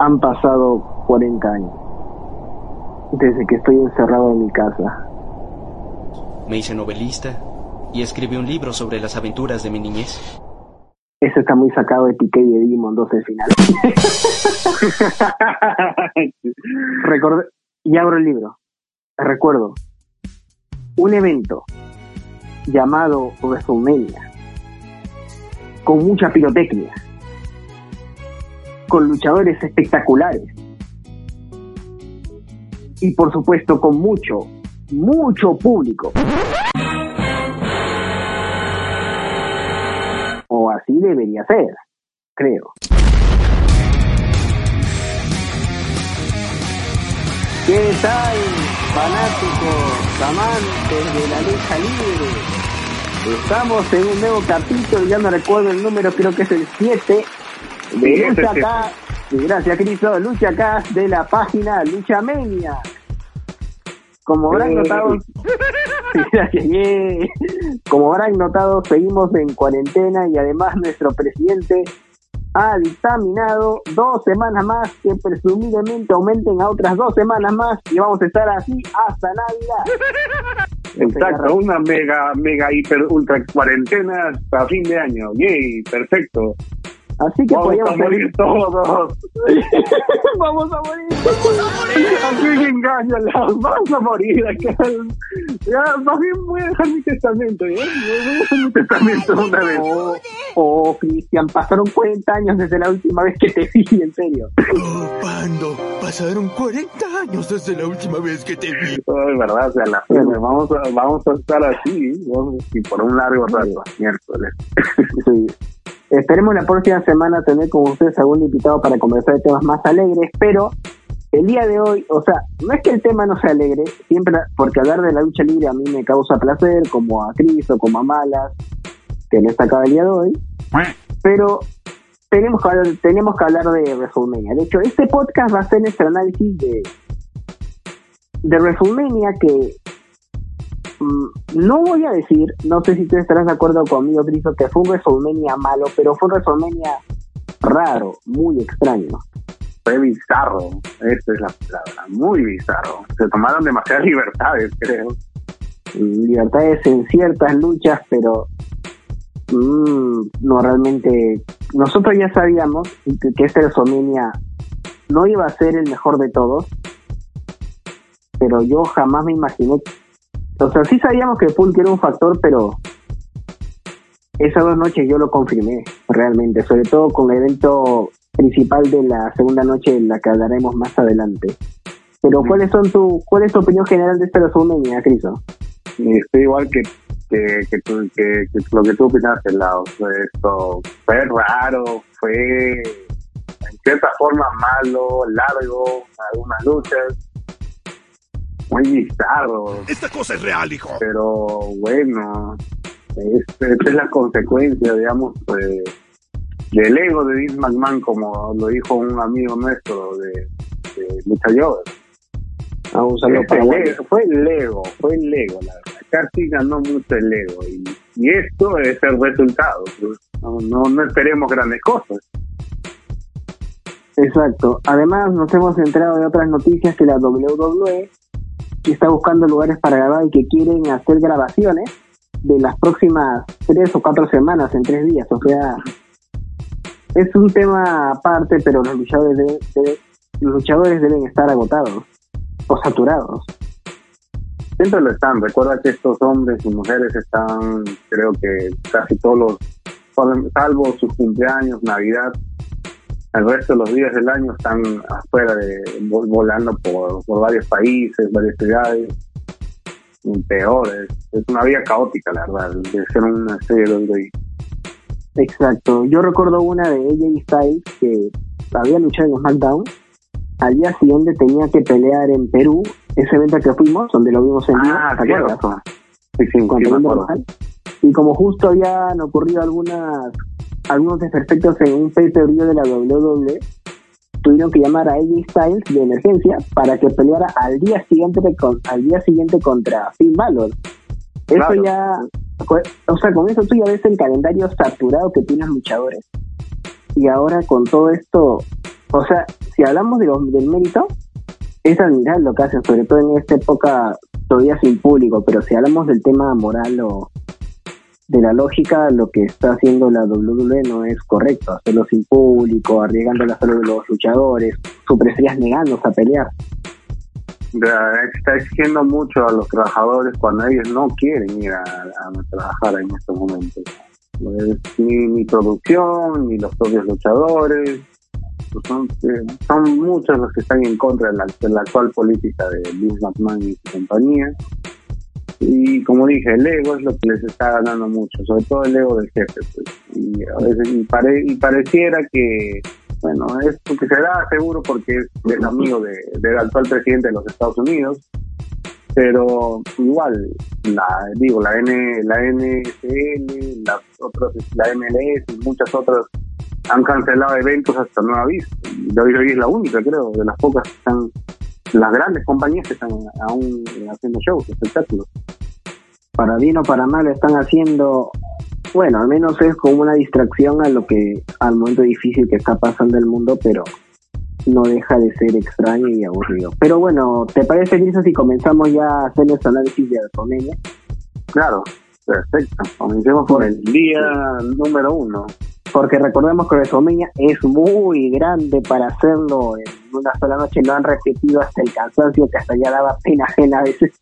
Han pasado 40 años desde que estoy encerrado en mi casa. Me hice novelista y escribí un libro sobre las aventuras de mi niñez. Eso está muy sacado de Piqué y de Digimon 2 el final. Recordé, y abro el libro. Recuerdo un evento llamado WrestleMania con mucha pirotecnia, con luchadores espectaculares y por supuesto con mucho, mucho público. O así debería ser, creo. ¿Qué tal, fanáticos, amantes de la lucha libre? Estamos en un nuevo capítulo, ya no recuerdo el número, creo que es el 7 Lucha acá. Gracias, Cristo. Lucha acá de la página Lucha Menia. Como habrán notado, como habrán notado, seguimos en cuarentena y además nuestro presidente ha dictaminado dos semanas más que presumiblemente aumenten a otras dos semanas más y vamos a estar así hasta Navidad. Exacto, una mega, mega, hiper, ultra cuarentena hasta fin de año. Yay, perfecto. Así que vamos podríamos a morir todos. vamos a morir. Vamos a morir. Así engañalas, vamos a morir. Ya, más bien voy a dejar mi testamento. ¿eh? Voy a dejar mi testamento una vez. Oh, oh, Cristian, pasaron 40 años desde la última vez que te vi, en serio. Oh, Pando, pasaron 40 años desde la última vez que te vi. Oh, es verdad, o sea, la. Vamos a, vamos a estar así, vamos, y por un largo rato, miércoles. Sí. Esperemos la próxima semana tener con ustedes algún invitado para conversar de temas más alegres, pero el día de hoy, o sea, no es que el tema no sea alegre, siempre, porque hablar de la lucha libre a mí me causa placer, como a Cris o como a Malas, que está acá el día de hoy, pero tenemos que hablar, tenemos que hablar de WrestleMania. De hecho, este podcast va a ser nuestro análisis de, de WrestleMania que no voy a decir, no sé si tú estarás de acuerdo conmigo, Cristo, que fue un WrestleMania malo, pero fue un WrestleMania raro, muy extraño. Fue bizarro, esa es la palabra, muy bizarro. Se tomaron demasiadas libertades, creo. Libertades en ciertas luchas, pero mmm, no realmente. Nosotros ya sabíamos que, que este WrestleMania no iba a ser el mejor de todos, pero yo jamás me imaginé o sea, sí sabíamos que Pulk era un factor, pero esas dos noches yo lo confirmé realmente, sobre todo con el evento principal de la segunda noche en la que hablaremos más adelante. Pero ¿cuáles son tu, ¿cuál es tu opinión general de esta WrestleMania, Criso? Estoy igual que, que, que, que, lo que tú opinaste, lado. Esto fue raro, fue en cierta forma malo, largo, algunas luchas muy bizarro. Esta cosa es real, hijo. Pero bueno, esta es la consecuencia, digamos, pues, del ego de Vince McMahon, como lo dijo un amigo nuestro de, de Lucha Jover. Ah, un saludo para fue el ego, fue el ego, la verdad. Casi ganó mucho el ego. Y, y esto es el resultado. No, no, no esperemos grandes cosas. Exacto. Además, nos hemos enterado de otras noticias que la WWE que está buscando lugares para grabar y que quieren hacer grabaciones de las próximas tres o cuatro semanas en tres días. O sea, es un tema aparte, pero los luchadores, deben, los luchadores deben estar agotados o saturados. Siempre lo están. Recuerda que estos hombres y mujeres están, creo que casi todos los, salvo sus cumpleaños, Navidad, el resto de los días del año están afuera de volando por, por varios países, varias ciudades peores. Es una vida caótica, la verdad, de ser una serie de Exacto. Yo recuerdo una de AJ Styles que había luchado en SmackDown. Al día siguiente tenía que pelear en Perú, ese evento que fuimos, donde lo vimos en ah, vivo. Sí, sí, sí, y como justo habían ocurrido algunas algunos desperfectos en un per de la WWE, tuvieron que llamar a AJ Styles de emergencia para que peleara al día siguiente con, al día siguiente contra Finn Balor. Eso ya, o sea, con eso tú ya ves el calendario saturado que tienen luchadores. Y ahora con todo esto, o sea, si hablamos de los, del mérito, es admirable lo que hacen, sobre todo en esta época todavía sin público, pero si hablamos del tema moral o de la lógica, lo que está haciendo la WWE no es correcto, hacerlo sin público, arriesgando la salud de los luchadores, superestrellas negándose a pelear. Está exigiendo mucho a los trabajadores cuando ellos no quieren ir a, trabajar en estos momentos. Ni, ni producción, ni los propios luchadores, pues son, eh, son muchos los que están en contra de la, de la actual política de Vince McMahon y su compañía. Y como dije, el ego es lo que les está ganando mucho, sobre todo el ego del jefe. Pues. Y, a veces, y, pareciera que, bueno, es porque será seguro porque es el amigo de, del actual presidente de los Estados Unidos, pero igual, la, digo, la N, la NSL, las otras, la MLS y muchas otras han cancelado eventos hasta nueva vista. WWE es la única, creo, de las pocas que están las grandes compañías que están aún haciendo shows, espectáculos. Para bien o para mal están haciendo, bueno, al menos es como una distracción a lo que, al momento difícil que está pasando el mundo, pero no deja de ser extraño y aburrido. Pero bueno, ¿te parece, Lisa, si comenzamos ya a hacer nuestro análisis de comedia? Claro, perfecto. Comencemos por el día número uno porque recordemos que WrestleMania es muy grande para hacerlo en una sola noche, lo han repetido hasta el cansancio que hasta ya daba pena ajena a veces.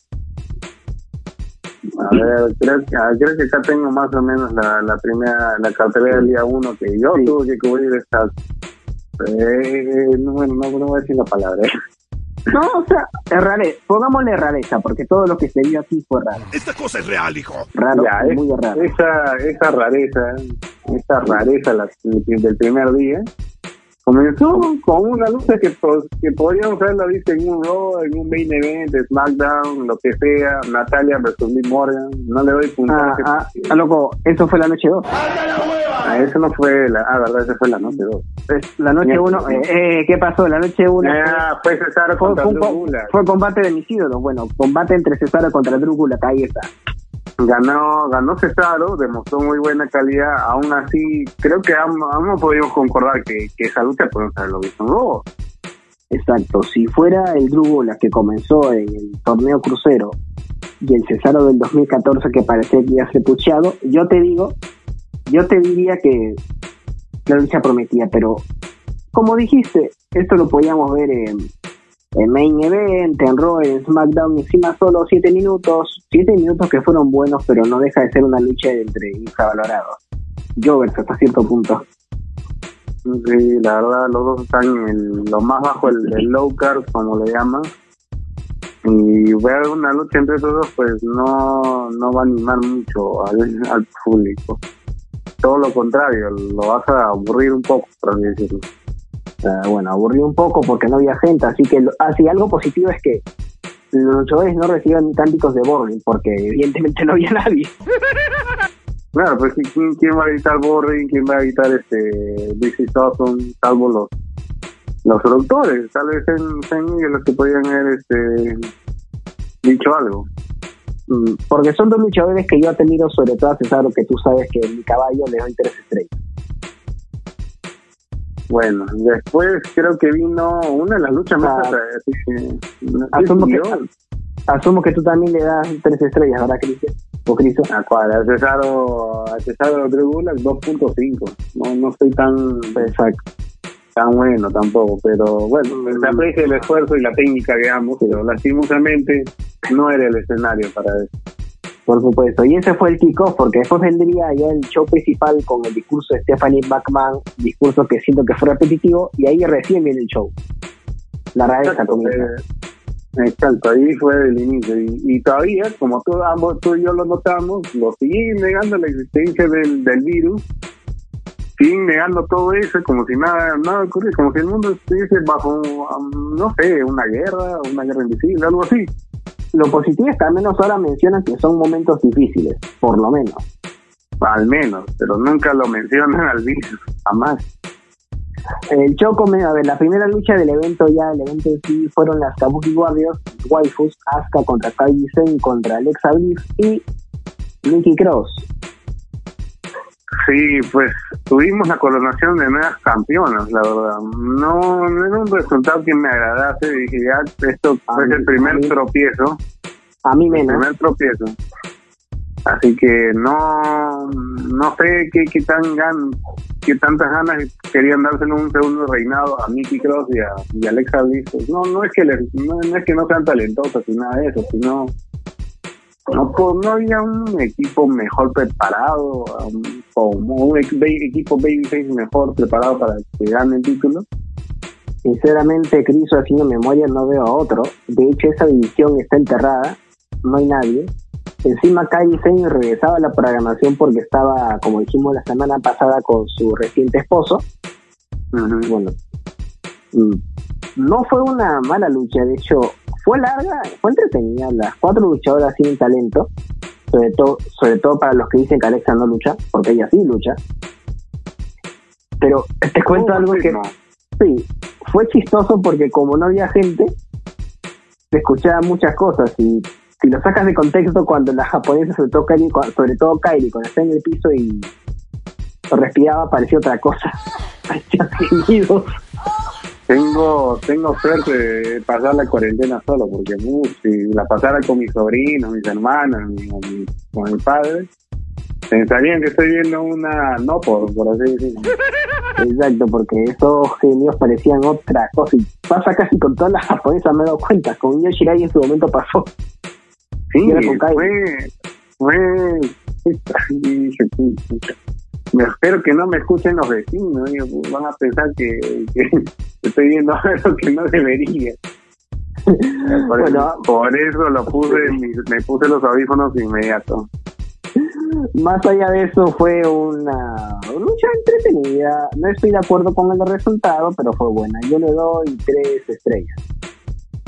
A ver, creo que, ah, creo que acá tengo más o menos la, la primera, la cartelera del día uno que yo tuve que cubrir estas. Eh, no, bueno, no, no voy a decir la palabra. ¿eh? No, o sea, es rareza. Pongámosle rareza, porque todo lo que se vio aquí fue raro. Esta cosa es real, hijo. Raro, muy raro. Esa, esa rareza, esa rareza la, del primer día, comenzó con una lucha que, que podríamos haberla visto en un Raw, en un main event, SmackDown, lo que sea, Natalia versus Liv Morgan, no le doy puntaje. Ah, ah, ah, loco, eso fue la noche 2. Ah, eso no fue la, ah, verdad, eso fue la noche 2. La noche 1, eh, eh, ¿qué pasó? La noche 1 ah, fue, Cesaro contra Drúgula. Fue combate de mis ídolos, bueno, combate entre Cesaro contra Drúgula, ahí está ganó ganó Cesaro, demostró muy buena calidad, aún así creo que ambos podemos concordar que, que esa lucha podemos haberlo visto en Exacto, si fuera el grupo la que comenzó en el torneo crucero y el Cesaro del 2014 que parecía que iba a ser pucheado, yo te digo, yo te diría que la lucha prometía, pero como dijiste, esto lo podíamos ver en, en Main Event, en Raw, en SmackDown, encima solo 7 minutos, 7 minutos que fueron buenos, pero no deja de ser una lucha entre infravalorados. Jovers hasta cierto punto. Sí, la verdad, los dos están en lo más bajo, el, low card, como le llaman. Y ver una lucha entre esos dos, pues no, no va a animar mucho al, al público. Todo lo contrario, lo vas a aburrir un poco, por así decirlo bueno, aburrió un poco porque no había gente, así que así algo positivo es que los luchadores no reciben cánticos de boring porque evidentemente no había nadie. Claro, pues ¿quién, quién va a evitar boring? ¿Quién va a evitar este DC Dawson? Salvo los los productores, tal vez en, en los que podían haber este dicho algo. Mm, porque son dos luchadores que yo he tenido, sobre todo a César, que tú sabes que mi caballo le doy tres estrellas. Bueno, después creo que vino una de las luchas más... asumo, que, asumo que tú también le das tres estrellas, ¿verdad, Cristian? ¿O Cristo? A cuál, a Cesaro, a Cesaro 2.5. No, no estoy tan... Exacto. Tan bueno tampoco, pero bueno, se aprecia el esfuerzo y la técnica, digamos, pero lastimosamente no era el escenario para eso. Por supuesto. Y ese fue el kickoff, porque después vendría ya el show principal con el discurso de Stephanie McMahon, discurso que siento que fue repetitivo, y ahí recién viene el show. La rareza comienza. Eh, exacto, ahí fue el inicio. Y, todavía, como tú, ambos, tú y yo lo notamos, lo siguen negando la existencia del, del virus, siguen negando todo eso como si nada, nada ocurriera, como si el mundo estuviese bajo, um, no sé, una guerra, una guerra invisible, algo así lo positivo es que al menos ahora mencionan que son momentos difíciles, por lo menos. Al menos, pero nunca lo mencionan al virus, jamás. El show a ver, la primera lucha del evento ya, el evento en sí, fueron las Kabuki Warriors, Waifus, Asuka contra Kaiji Sen contra Alexa Bliss y Nikki Cross. Sí, pues tuvimos la coronación de nuevas campeonas, la verdad. No, no era un resultado que me agradase. Dije, ya, esto A fue mí- el primer mí- tropiezo. A mí El menos. primer tropiezo. Así que no, no sé qué, qué tan gan, qué tantas ganas querían dárselo un segundo reinado a Mickey Cross y a, y a Alexa Bliss. Pues no, no es que les- no, no es que no sean talentosas y nada de eso, sino no, po- no había un equipo mejor preparado, um, como un equipo babyface mejor preparado para que gane el título. Sinceramente, Criso, haciendo memoria, no veo a otro. De hecho, esa división está enterrada. No hay nadie. Encima, Kairi Sane regresaba a la programación porque estaba, como dijimos la semana pasada, con su reciente esposo. Bueno, mm, no fue una mala lucha. De hecho, fue larga, fue entretenida. Las cuatro luchadoras tienen talento. Sobre todo, sobre todo para los que dicen que Alexa no lucha, porque ella sí lucha. Pero te cuento algo que. Sí, fue chistoso porque como no había gente, se escuchaban muchas cosas y si lo sacas de contexto cuando la japonesa, sobre todo cua- sobre todo Kairi, cuando está en el piso y respiraba, parecía otra cosa. Parecía gemidos. Tengo, tengo suerte de pasar la cuarentena solo, porque uh, si la pasara con mis sobrinos, mis hermanos, mi- con mi, padre, pensarían que estoy viendo una no por, por así decirlo. Exacto, porque esos gemidos parecían otra cosa y pasa casi con todas las japonesas, me he dado cuenta. Con Io Shirai en su momento pasó. Sí, fue, me espero que no me escuchen los vecinos, pues, van a pensar que, que estoy viendo algo que no debería. Por, Bueno. eso, por eso lo puse, me puse los audífonos de inmediato. Más allá de eso, fue una lucha entretenida. No estoy de acuerdo con el resultado, pero fue buena. Yo le doy tres estrellas.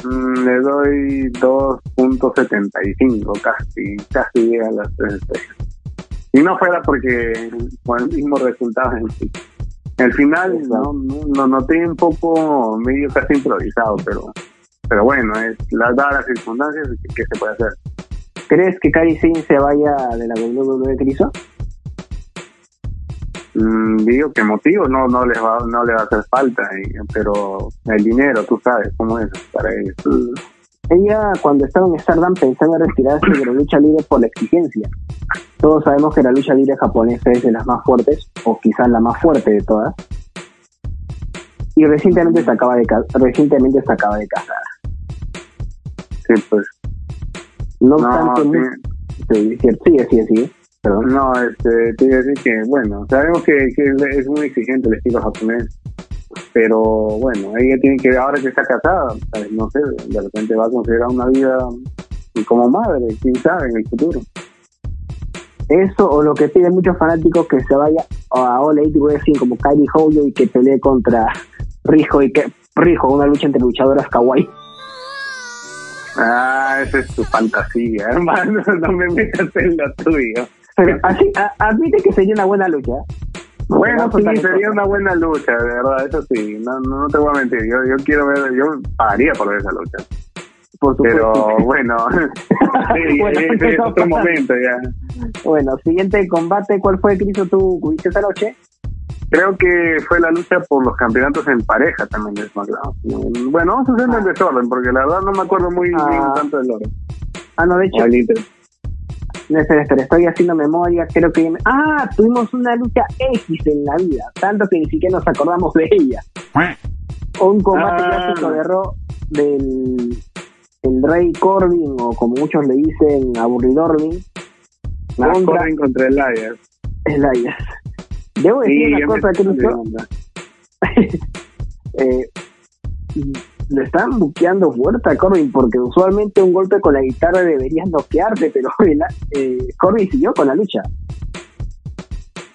Mm, le doy 2.75, casi, casi llega a las tres estrellas. Si no fuera porque con el mismo resultado en sí. El final no, no, no noté un poco medio casi improvisado, pero pero bueno, es las dadas las circunstancias que, se puede hacer. ¿Crees que Kairi Singh se vaya de la WWE Criso? Mm, digo que motivo no no les va no le va a hacer falta, y- pero el dinero, tú sabes cómo es para ellos. Ella, cuando estaba en Stardom, pensaba en retirarse de la lucha libre por la exigencia. Todos sabemos que la lucha libre japonesa es de las más fuertes, o quizás la más fuerte de todas. Y recientemente se acaba de, recientemente se acaba de casar. Sí, pues No no, obstante, sí. mu- sí, cierto, sigue, sigue, sigue. Perdón. No, este, te iba a decir que, bueno, sabemos que, que es muy exigente el estilo japonés, pero bueno, ella tiene que, ahora que está casada, ¿sabes? no sé, de repente va a considerar una vida como madre, quién sabe, en el futuro. Eso o lo que piden muchos fanáticos que se vaya a All Elite Wrestling como Kairi Hoyo y que pelee contra Rijo y que Rijo, una lucha entre luchadoras kawaii. Ah, esa es tu fantasía, hermano, no me metas en lo tuyo. Pero así, a- admite que sería una buena lucha. Bueno, No, sí, sería una buena lucha, de verdad, eso sí, no, no, no te voy a mentir, yo, yo quiero ver, yo pagaría por ver esa lucha, Por pero bueno, sí, Bueno, es otro momento ya. Bueno, siguiente combate, ¿cuál fue, Cristo, tú viste esa noche? Creo que fue la lucha por los campeonatos en pareja también de SmackDown. Bueno, vamos a hacerlo en desorden, porque la verdad no me acuerdo muy bien Ah. tanto del oro. Ah, no, de hecho. No, espera, espera, estoy haciendo memoria, creo que... Ah, tuvimos una lucha X en la vida, tanto que ni siquiera nos acordamos de ella. Un combate Ah. clásico de Raw del el Rey Corbin, o como muchos le dicen, Aburridormin, Ah, contra Corbin contra Elias. Elias. Debo decir Sí, una cosa, me- Cristo, eh, lo están buqueando fuerte a Corbin porque usualmente un golpe con la guitarra debería noquearte, pero eh, Corbin siguió con la lucha.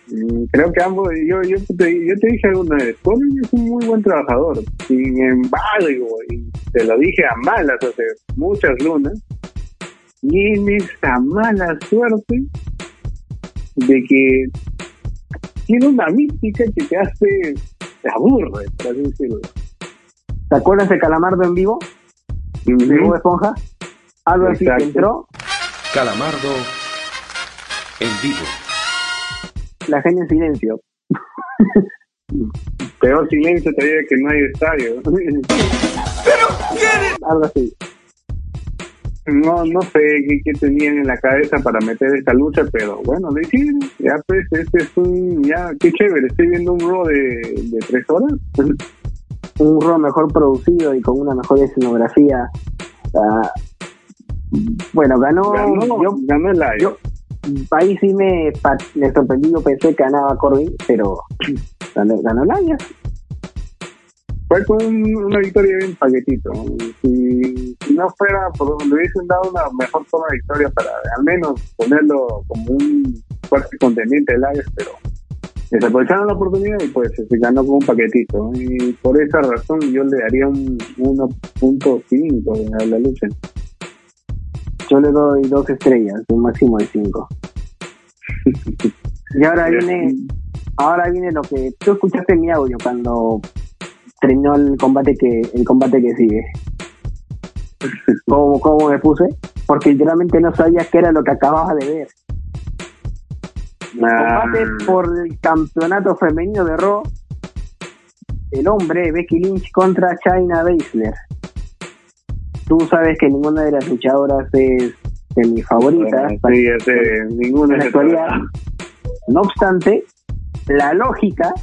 Mm, Creo que ambos, yo, yo, te, yo te dije alguna vez, Corbin es un muy buen trabajador. Sin embargo, y te lo dije a malas hace muchas lunas, tiene esa mala suerte de que tiene una mística que te hace, te aburre, por así decirlo. ¿Te acuerdas de Calamardo en vivo? de Bob Esponja? Algo así que entró. Calamardo en vivo. la gente en silencio. Peor silencio todavía que no hay estadio. ¿Pero quién Algo así. No, no sé qué, qué tenían en la cabeza para meter esta lucha, pero bueno, lo hicieron. Ya pues, este es un, ya, qué chévere, estoy viendo un de, de tres horas. Un Raw mejor producido y con una mejor escenografía. Ah, bueno, ganó. Ganó, yo, ganó el live. yo- ahí sí me, me sorprendí. Yo pensé que ganaba Corbin, pero ganó, ganó Elias. Fue con un- una victoria bien paquetito. Si, si no fuera, por, le hubiesen dado una mejor forma de victoria para al menos ponerlo como un fuerte contendiente de Lives, pero desaprovecharon la oportunidad y pues se ganó con un paquetito. Y por esa razón yo le daría un 1.5 a la lucha. Yo le doy dos estrellas, un máximo de cinco. y ahora viene, ahora viene lo que tú escuchaste en mi audio cuando terminó el combate que el combate que sigue. ¿Cómo, cómo me puse? Porque literalmente no sabía qué era lo que acababa de ver. Combate por el campeonato femenino de Raw. El hombre Becky Lynch contra China Baszler. Tú sabes que ninguna de las luchadoras es de mis favoritas. sí, ese, ninguno en la actualidad. No obstante, la lógica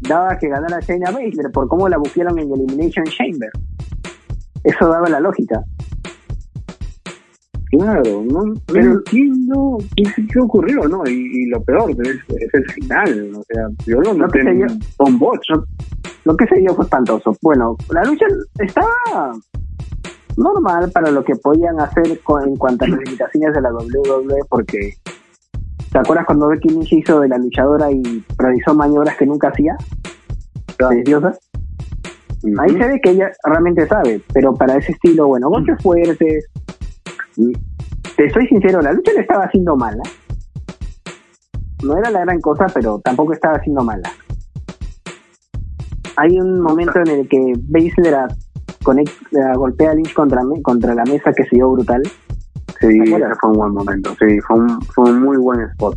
daba que ganara Shayna Baszler por cómo la buscaron en Elimination Chamber. Eso daba la lógica. Claro, no, Pero- no entiendo qué, qué ocurrió, ¿no? Y, y lo peor es, es el final, o sea, yo lo No noté en- sé con. Lo que se dio fue espantoso. Bueno, la lucha estaba normal para lo que podían hacer con- en cuanto a las limitaciones de la WWE, porque ¿te acuerdas cuando Becky Lynch hizo de la luchadora y realizó maniobras que nunca hacía? Deliciosas. Ahí se ve que ella realmente sabe, pero para ese estilo, bueno, golpes fuertes. Te soy sincero, la lucha le estaba haciendo mala. No era la gran cosa, pero tampoco estaba haciendo mala. Hay un momento en el que Baszler a- golpea a Lynch contra, me- contra la mesa que se dio brutal. Sí, fue un buen momento, sí, fue un, fue un muy buen spot.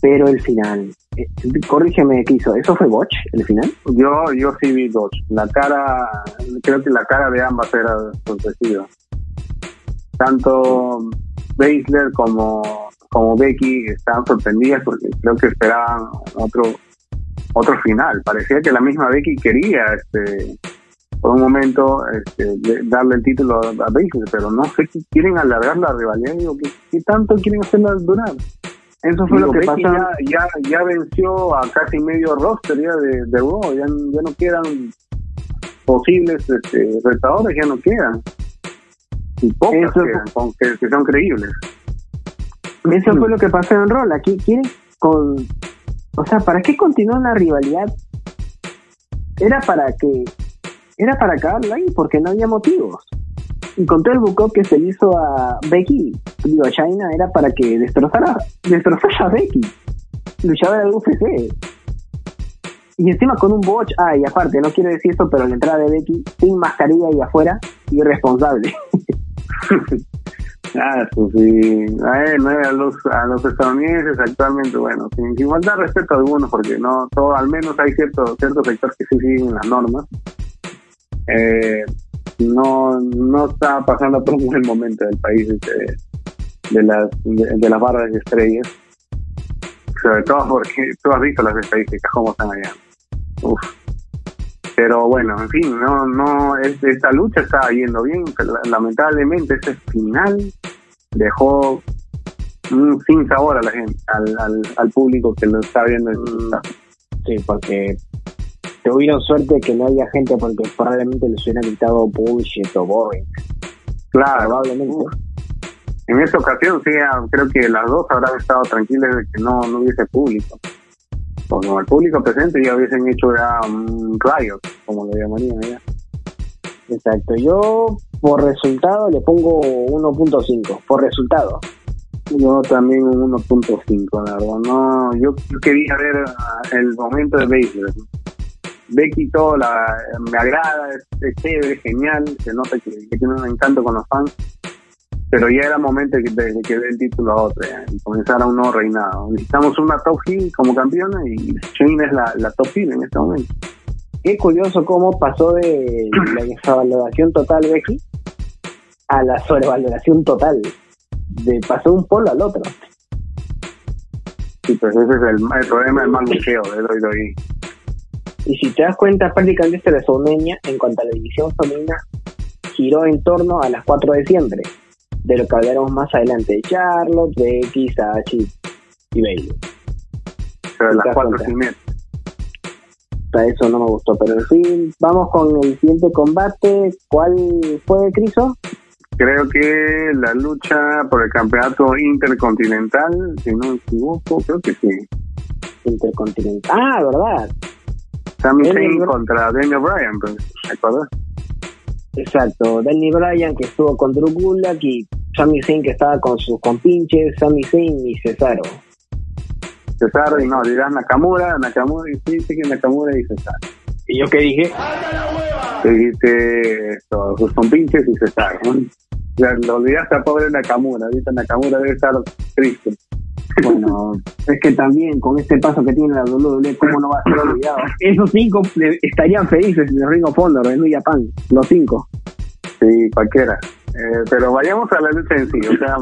Pero el final, corrígeme qué hizo, ¿eso fue Botch, el final? Yo, yo sí vi dos. La cara, creo que la cara de ambas era sorpresiva. Tanto Baszler como, como Becky estaban sorprendidas porque creo que esperaban otro otro final. Parecía que la misma Becky quería este por un momento este, darle el título a Baszler, pero no sé si quieren alargar la rivalidad. Digo, ¿qué, qué tanto quieren hacerla durar? Eso fue Digo, lo que Becky pasó. ya, ya, ya venció a casi medio roster ya de, de Raw, ya, ya no quedan posibles este, retadores, ya no quedan. Y pocas Eso- quedan, con- que, que son creíbles. Eso fue lo que pasó en Raw. Aquí quieren con. O sea, ¿para qué continuar la rivalidad? Era para que. Era para acabarla ahí, porque no había motivos. Todo el buco que se hizo a Becky, digo a China, era para que destrozara, destrozara a Becky, luchadora del UFC. Y encima con un botch, ah, y aparte, no quiero decir esto, pero la entrada de Becky sin mascarilla y afuera, irresponsable. Ah, pues sí. A, él, a los a los estadounidenses actualmente, bueno, sin, sin faltar respeto a algunos, porque no, todo, al menos hay cierto cierto sector que sí siguen las normas. Eh, no no está pasando por un buen momento del país este, de las de, de las barras de estrellas, sobre todo porque tú has visto las estadísticas cómo están allá. Uf. Pero bueno, en fin, no, no, es- esta lucha estaba yendo bien, lamentablemente ese final dejó sin sabor a la gente, al, al, al público que lo está viendo en casa. Sí, porque tuvieron suerte que no había gente porque probablemente les hubieran gritado bullshit o boring. Claro, Probablemente. en esta ocasión sí, ah, creo que las dos habrán estado tranquilas de que no, no hubiese público. Con el público presente ya hubiesen hecho ya un riot, como lo llamarían. Exacto. Yo por resultado le pongo 1.5. Por resultado. Yo también un 1.5, la verdad. No, yo, yo quería ver ah, el momento de Baszler. Becky todo la, me agrada, es, es chévere, genial, se nota que, que tiene un encanto con los fans. pero ya era momento que, de, que dé el título a otra ya, y comenzara un nuevo reinado. Necesitamos una top heel como campeona y Shane es la, la top heel en este momento. Qué curioso cómo pasó de la infravaloración total Becky a la sobrevaloración total. De pasó un polo al otro. Sí, pues ese es el, el problema del mal buqueo de WWE. Y si te das cuenta, prácticamente este WrestleMania, en cuanto a la división femenina, giró en torno a las 4 de siempre. De lo que hablaremos más adelante de Charlotte, Becky, Sachi y Bailey. Pero ¿Te las das cuatro cuenta? sin net. Hasta eso no me gustó, pero en fin, vamos con el siguiente combate. ¿Cuál fue, Criso? Creo que la lucha por el campeonato intercontinental, si no me equivoco, creo que sí. Intercontinental. Ah, ¿verdad? Sami Daniel Zayn contra Daniel Bryan, pues, ¿te acuerdas? Exacto. Danny Bryan que estuvo con Drew Gulak y Sami Zayn que estaba con sus compinches, Sami Zayn y Cesaro. Cesaro y no, dirás Nakamura, Nakamura, y sí, sí que Nakamura y Cesaro. ¿Y yo qué dije? Te dijiste esto, sus compinches y Cesaro. ¿no? Ya, lo olvidaste a pobre Nakamura, ahorita Nakamura debe estar triste. Bueno, es que también con este paso que tiene la WWE, ¿cómo no va a ser olvidado? Esos cinco estarían felices en el Ring of Honor, en New Japan, los cinco. Sí, cualquiera. Eh, pero vayamos a la lucha en sí. O sea,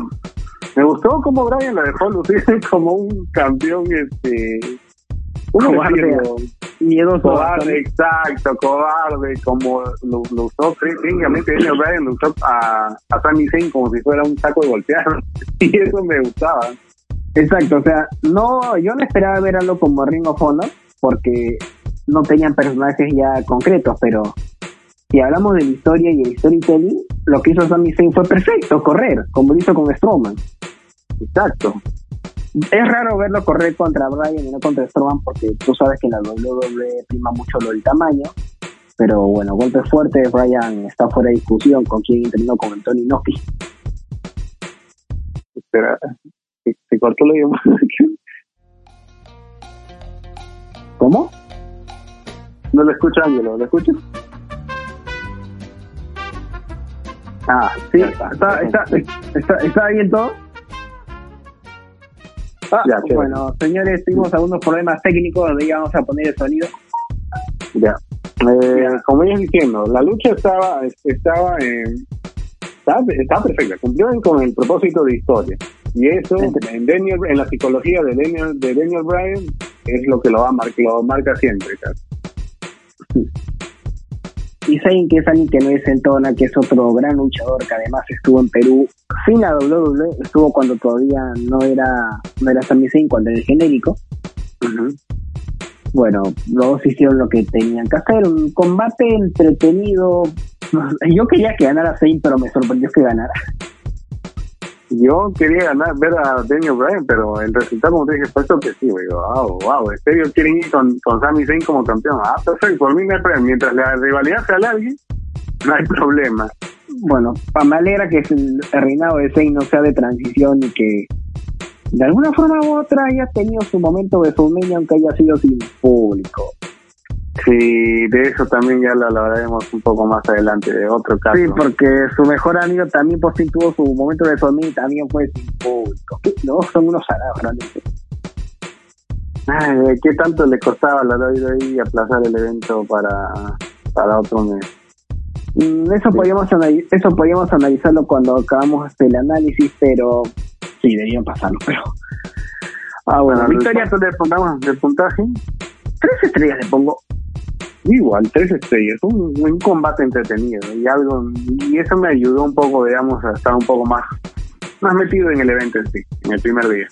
me gustó como Bryan la dejó lucir como un campeón, este. ¿cómo Cobarde. Miedoso. Cobarde, exacto, cobarde, como lo, lo usó técnicamente Bryan lo usó a, a Sami Zayn como si fuera un saco de golpear. Y eso me gustaba. Exacto, o sea, no, yo no esperaba ver algo como Ring of Honor, porque no tenían personajes ya concretos, pero si hablamos de la historia y el storytelling, lo que hizo Sami Zayn fue perfecto, correr, como hizo con Strowman. Exacto. Es raro verlo correr contra Bryan y no contra Strowman, porque tú sabes que la WWE prima mucho lo del tamaño, pero bueno, golpe fuerte, Bryan está fuera de discusión con quien entrenó con Anthony Noki. Espera, se, se cortó la llamada. ¿Cómo? No lo escucho, Ángelo, ¿lo escuchas? Ah, Sí, ya está, está. está, está, está bien todo. Ah, Ya, chévere. bueno, señores, tuvimos algunos problemas técnicos donde íbamos a poner el sonido. Ya. Eh, Ya. Como ibas diciendo, la lucha estaba estaba en- estaba, estaba perfecta, cumplió con el propósito de historia. Y eso, en, Daniel, en la psicología de Daniel, de Daniel Bryan, es lo que lo, va a mar- lo marca siempre. Y saben que es alguien que no es Santona, que es otro gran luchador que además estuvo en Perú sin la WWE, estuvo cuando todavía no era no era Sami Zayn, cuando era el genérico. Bueno, los dos hicieron lo que tenían que hacer, un combate entretenido. Yo quería que ganara Zayn, pero me sorprendió que ganara. Yo quería ganar, ver a Daniel Bryan, pero el resultado, como te dije, fue que sí, güey. Wow, wow, ¿en serio quieren ir con, con Sami Zayn como campeón? Ah, perfecto, por mí no hay. Mientras la rivalidad sea larga, no hay problema. bueno, pa- me alegra que el reinado de Zayn no sea de transición y que de alguna forma u otra haya tenido su momento de WrestleMania aunque haya sido sin público. Sí, de eso también ya lo hablaremos un poco más adelante, de otro caso. Sí, porque su mejor amigo también por fin tuvo su momento de WrestleMania y también fue sin público. No, son unos realmente. Ay, ¿Qué tanto le costaba a la WWE aplazar el evento para, para otro mes? Mm, Eso podíamos eso podíamos analizarlo cuando acabamos el análisis, pero sí, debían pasarlo, pero ah bueno, Bueno, Victoria ¿cuánto le pongamos de puntaje? tres estrellas le pongo. Igual, tres estrellas, un, un combate entretenido y algo, y eso me ayudó un poco, digamos, a estar un poco más, más metido en el evento en sí, en el primer día.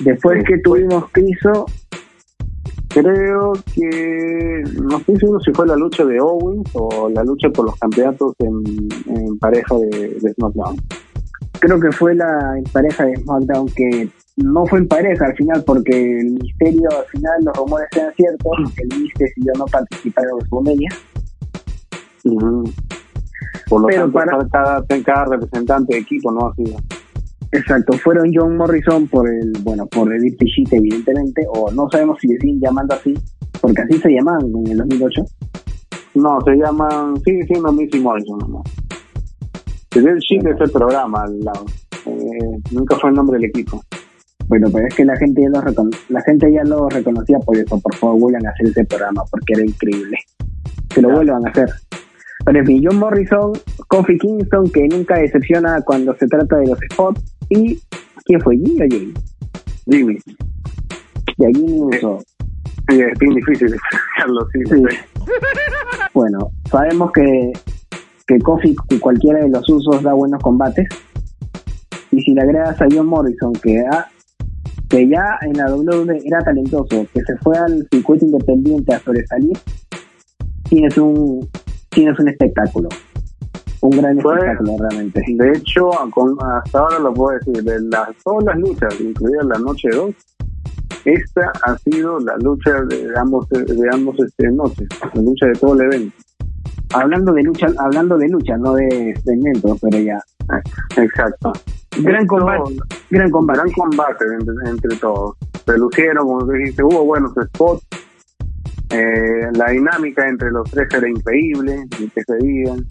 Después Sí, que tuvimos Criso, Creo que, no estoy seguro si fue la lucha de Owens o la lucha por los campeonatos en, en pareja de, de SmackDown. creo que fue la en pareja de SmackDown que no fue en pareja al final porque el misterio al final los rumores eran ciertos, el Miz decidió no participar en WrestleMania. Ujú. Por lo Pero tanto, para- cada, cada representante de equipo no ha sido. Exacto, fueron John Morrison por el, bueno, por el Sheet, evidentemente, o no sabemos si le siguen llamando así, porque así se llamaban en el 2008. No, se llaman, sigue siendo Missy Morrison nomás. el Shield es el programa al lado. Eh, nunca fue el nombre del equipo. Bueno, pero es que la gente ya lo, recon- la gente ya lo reconocía por eso. Por favor, vuelvan a hacer ese programa porque era increíble. Que lo Claro. vuelvan a hacer. Pero en fin, John Morrison, Kofi Kingston, que nunca decepciona cuando se trata de los spots. ¿Y quién fue? ¿Jimmy o Jimmy? Jimmy. Y a Jimmy Uso. Sí, es bien difícil sí. Sí. Bueno, sabemos que, que Kofi y cualquiera de los usos da buenos combates. Y si le agregas a John Morrison, que, ha- que ya en la WWE era talentoso, que se fue al circuito independiente a sobresalir, tienes un, tienes un espectáculo. Un gran espectáculo realmente. De hecho, hasta ahora lo puedo decir, de las, todas las luchas, incluida la noche 2, esta ha sido la lucha de ambos, de ambos este, noches, la lucha de todo el evento. Hablando de lucha, hablando de lucha, no de segmentos, pero ya. Exacto. Gran combate, gran combate. gran combate entre, entre todos. Se lucieron, como dijiste, hubo buenos spots. Eh, la dinámica entre los tres era increíble, y que se veían.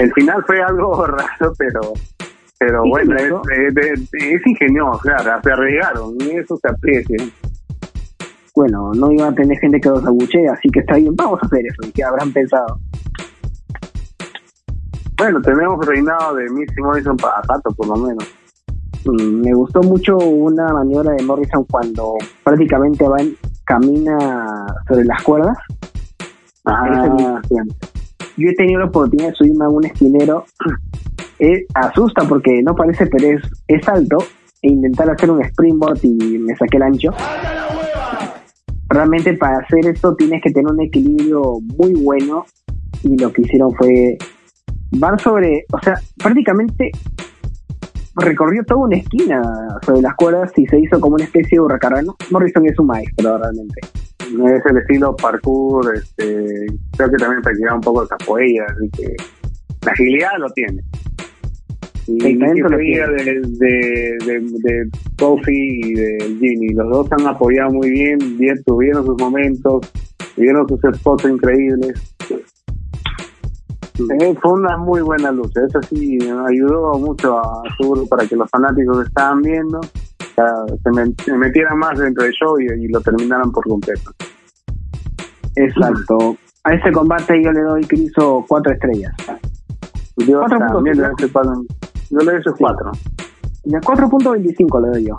El final fue algo raro, pero pero ¿Y bueno, es, ingenioso, claro, se arriesgaron y eso se aprecia. Bueno, no iba a tener gente que los abuchee, así que está bien, vamos a hacer eso. ¿Y qué habrán pensado? Bueno, tenemos reinado de Missy Morrison para rato, por lo menos. Mm, Me gustó mucho una maniobra de Morrison cuando prácticamente va en- camina sobre las cuerdas. Ah, Yo he tenido la oportunidad de subirme a un esquinero. Eh, asusta porque no parece, pero es, es alto. E intentar hacer un springboard y me saqué el ancho. Realmente para hacer esto tienes que tener un equilibrio muy bueno. Y lo que hicieron fue van sobre, o sea, prácticamente recorrió toda una esquina sobre las cuerdas y se hizo como una especie de hurracarrano. Morrison es un maestro realmente. es el estilo parkour, este, creo que también practicaba un poco de capoeira, así que la agilidad lo tiene. Y El talento lo de, de, de, de Kofi y de Ginny, los dos han apoyado muy bien, bien tuvieron sus momentos, tuvieron sus spots increíbles. Fue una muy buena lucha, eso sí, ayudó mucho a seguro para que los fanáticos que estaban viendo se, met- se metieran más dentro del show y, y lo terminaran por completo. Exacto. A ese combate yo le doy Criso cuatro estrellas. Yo Cuatro también le doy yo le doy sus cuatro. A 4.25 le doy yo.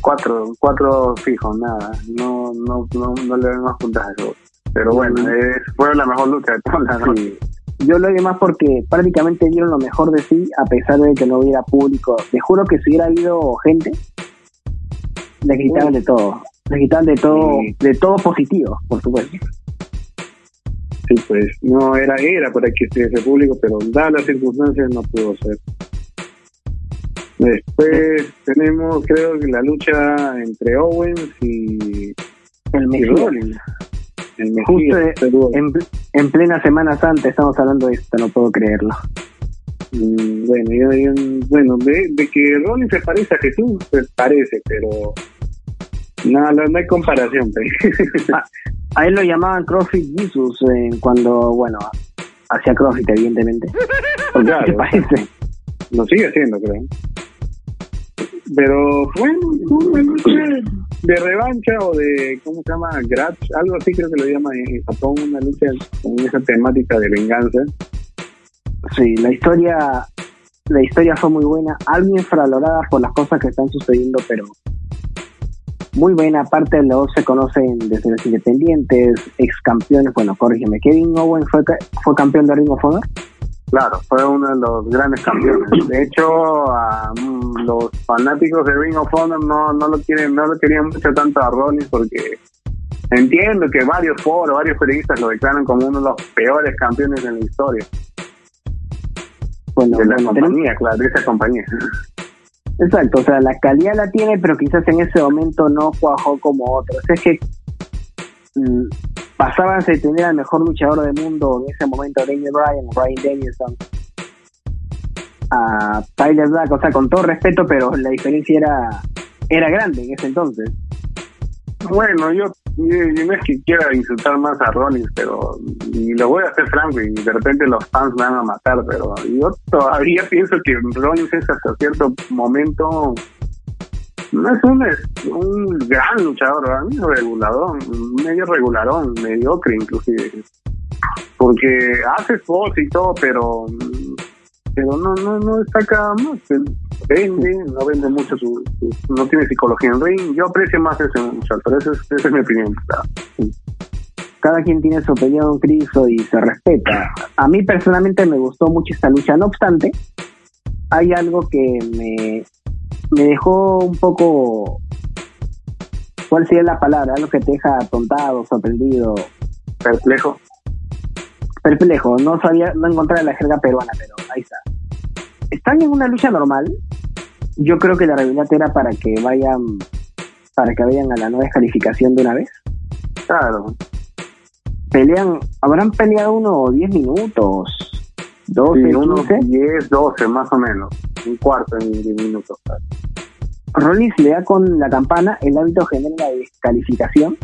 Cuatro, cuatro fijos, nada. No, no, no, no le doy más puntajes. Pero bueno, fue la mejor lucha de toda la noche. Yo lo doy más porque prácticamente dieron lo mejor de sí a pesar de que no hubiera público. Te juro que si hubiera habido gente, le quitaban de todo. Le quitaban de todo, Sí. de todo positivo, por supuesto. Sí, pues no era, era para que estuviese público, pero dadas las circunstancias no pudo ser. Después tenemos, creo que la lucha entre Owens y, El y. Rollins. El Justo en, en plena Semana Santa estamos hablando de esto, no puedo creerlo. mm, bueno, yo- yo- bueno de, de que Rollins se parece a Jesús, se parece, pero no, no, no hay comparación. pues. A él lo llamaban CrossFit Jesus eh, cuando, bueno, hacía CrossFit, evidentemente. Porque Claro. se parece. Lo sigue haciendo, creo. Pero bueno, una lucha de revancha o de, ¿cómo se llama? Grudge, algo así creo que lo llaman en Japón, una lucha con esa temática de venganza. Sí, la historia, la historia fue muy buena, algo infravalorada por las cosas que están sucediendo, pero muy buena. Aparte, los dos se conocen desde los independientes, ex campeones. Bueno, corrígeme, Kevin Owens fue, fue campeón de Ring of Honor. Claro, fue uno de los grandes campeones. De hecho, a, mm, los fanáticos de Ring of Honor no, no lo quieren, no lo querían mucho tanto a Rollins porque entiendo que varios foros, varios periodistas lo declaran como uno de los peores campeones en la historia Bueno, de la bueno, tenemos- compañía, claro, de esa compañía. Exacto, o sea, la calidad la tiene, pero quizás en ese momento no cuajó como otros. Es que pasaban de tener al mejor luchador del mundo en ese momento, Daniel Bryan o Bryan Danielson, a Tyler Black, o sea, con todo respeto, pero la diferencia era, era grande en ese entonces. Bueno, yo no es que quiera insultar más a Rollins, pero y lo voy a hacer franco y de repente los fans me van a matar, pero yo todavía pienso que Rollins es hasta cierto momento no es un, un gran luchador, mí es regulador, medio regularón, mediocre inclusive. Porque hace spots y todo, pero pero no no no destaca más. Vende no vende mucho su, no tiene psicología en ring. Yo aprecio más ese muchacho pero esa es, es mi opinión. Cada quien tiene su opinión Cristo y se respeta. A mí personalmente me gustó mucho esta lucha. No obstante hay algo que me me dejó un poco ¿cuál sería la palabra? algo que te deja atontado sorprendido perplejo perplejo, no sabía, no encontré la jerga peruana, pero ahí está. Están en una lucha normal. Yo creo que la realidad era para que vayan, para que vayan a la nueva descalificación de una vez. Claro. Pelean, habrán peleado uno o 10 minutos, 12, sí, unos 10, 12 más o menos, un cuarto 10 minutos. Rollins le da con la campana, el hábito genera la descalificación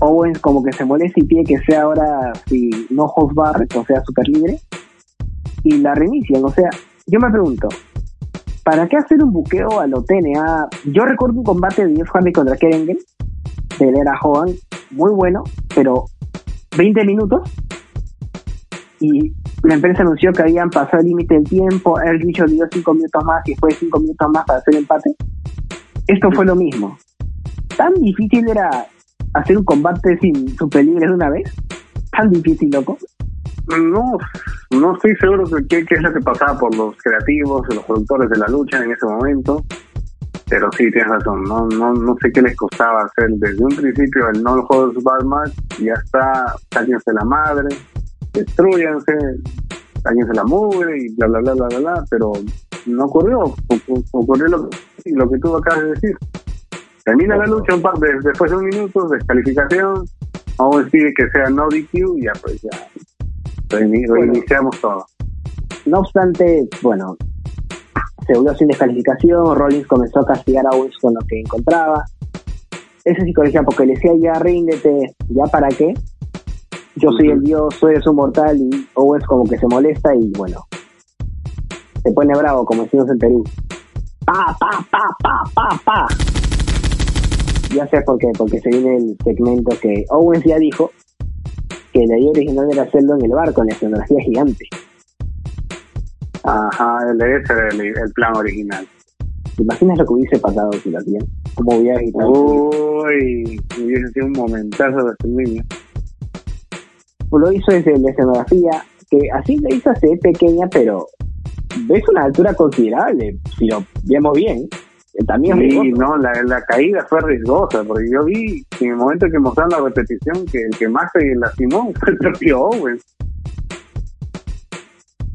Owens como que se molesta y pide que sea ahora, si no host bar, o sea, super libre, y la reinician. O sea, yo me pregunto, ¿para qué hacer un buqueo a lo TNA? Yo recuerdo un combate de Jeff Hardy contra Kevin de Era Hogan, muy bueno, pero 20 minutos, y la empresa anunció que habían pasado el límite del tiempo, el dicho dio 5 minutos más y después 5 minutos más para hacer empate. Esto fue lo mismo. Tan difícil era hacer un combate sin super de una vez? ¿Tan difícil, loco? No, no estoy seguro de qué, es lo que pasaba por los creativos, los productores de la lucha en ese momento, pero sí, tienes razón, no, no, no sé qué les costaba hacer desde un principio el no holds bar match, ya está, sáquense la madre, destruyanse, sáquense la mugre y bla, bla, bla, bla, bla, bla, pero no ocurrió, ocurrió lo, lo que tú acabas de decir. Termina la lucha un par de, después de un minuto, descalificación, vamos a decir que sea no DQ y ya pues ya reiniciamos todo. No obstante, bueno, se volvió sin descalificación, Rollins comenzó a castigar a Owens con lo que encontraba. Esa psicología, porque le decía ya ríndete, ya para qué. Yo soy el dios, soy el mortal y Owens como que se molesta y bueno, se pone bravo como decimos en Perú. Pa, pa, pa, pa, pa, pa ya sé por qué, porque se viene el segmento que Owens ya dijo que la idea original era hacerlo en el barco, en la escenografía gigante. Ajá, ese era el, plan original. ¿Te imaginas lo que hubiese pasado si lo hacían? ¿Cómo hubiera agitado? Uy, hubiese sido un momentazo de este niño. Lo hizo desde la escenografía, que así la hizo hace pequeña, pero ves una altura considerable, si lo vemos bien. También sí, no, la, la caída fue riesgosa, porque yo vi en el momento que mostraron la repetición que el que más se lastimó fue el propio Owens.